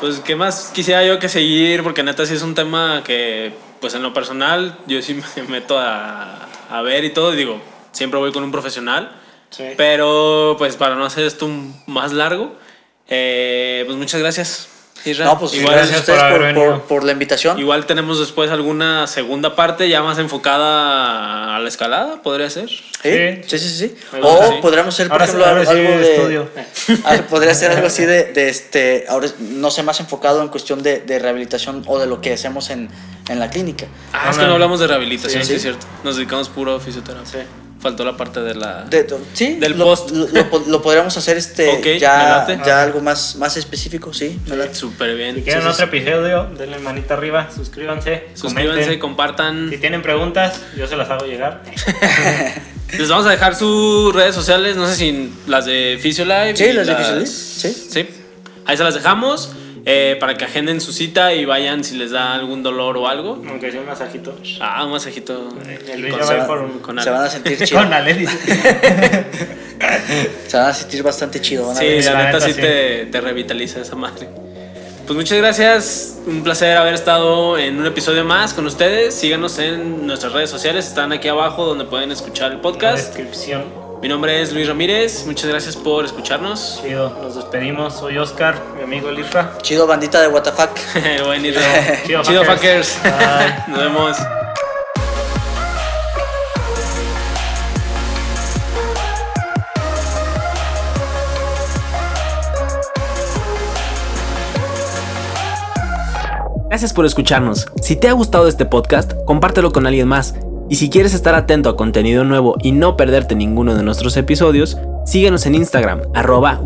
Pues, ¿qué más quisiera yo que seguir? Porque neta sí es un tema que, pues en lo personal, yo sí me meto a, a ver y todo. y Digo, siempre voy con un profesional. Sí. Pero, pues para no hacer esto más largo, eh, pues muchas gracias. Isra. No, pues igual, gracias a gracias por ustedes por, por, venido. por la invitación. igual tenemos después alguna segunda parte ya más enfocada a la escalada, podría ser. ¿Sí? Sí. Sí, sí, sí. O sí. podríamos hacer, por Ahora sí- ejemplo, ahora sí algo de. estudio. Ah, Podría ser algo así de, de este. Ahora no sé, más enfocado en cuestión de, de rehabilitación o de lo que hacemos en, en la clínica. Ah, es que no hablamos de rehabilitación, Sí, sí, sí. es cierto. Nos dedicamos puro a fisioterapia. Faltó la parte de la... De- sí, Del lo, post. Lo, lo po- lo podríamos hacer este ya, ya algo más, más específico, sí. Súper bien. Si quieren Sí, otro sí. episodio, denle manita arriba, suscríbanse, Suscríbanse, comenten. compartan. Si tienen preguntas, yo se las hago llegar. Les vamos a dejar sus redes sociales, no sé si las de Physiolife. Sí, las de Physiolife, sí. Sí. Ahí se las dejamos eh, para que agenden su cita y vayan si les da algún dolor o algo. Aunque sea un masajito. Ah, un masajito. El Con- Se, va van- por un... con se Ale. van a sentir chido. Con Ale, dice. Se van a sentir bastante chido. Sí, la, la neta, neta, sí. Te, te revitaliza esa madre. Pues muchas gracias. Un placer haber estado en un episodio más con ustedes. Síganos en nuestras redes sociales. Están aquí abajo donde pueden escuchar el La podcast. descripción. Mi nombre es Luis Ramírez. Muchas gracias por escucharnos. Chido, nos despedimos. Soy Oscar, mi amigo Lisra. Chido, bandita de WTF. Buen ir. Chido, Chido, fuckers. fuckers. Bye. Nos vemos. Gracias por escucharnos. Si te ha gustado este podcast, compártelo con alguien más. Y si quieres estar atento a contenido nuevo y no perderte ninguno de nuestros episodios, síguenos en Instagram, arroba.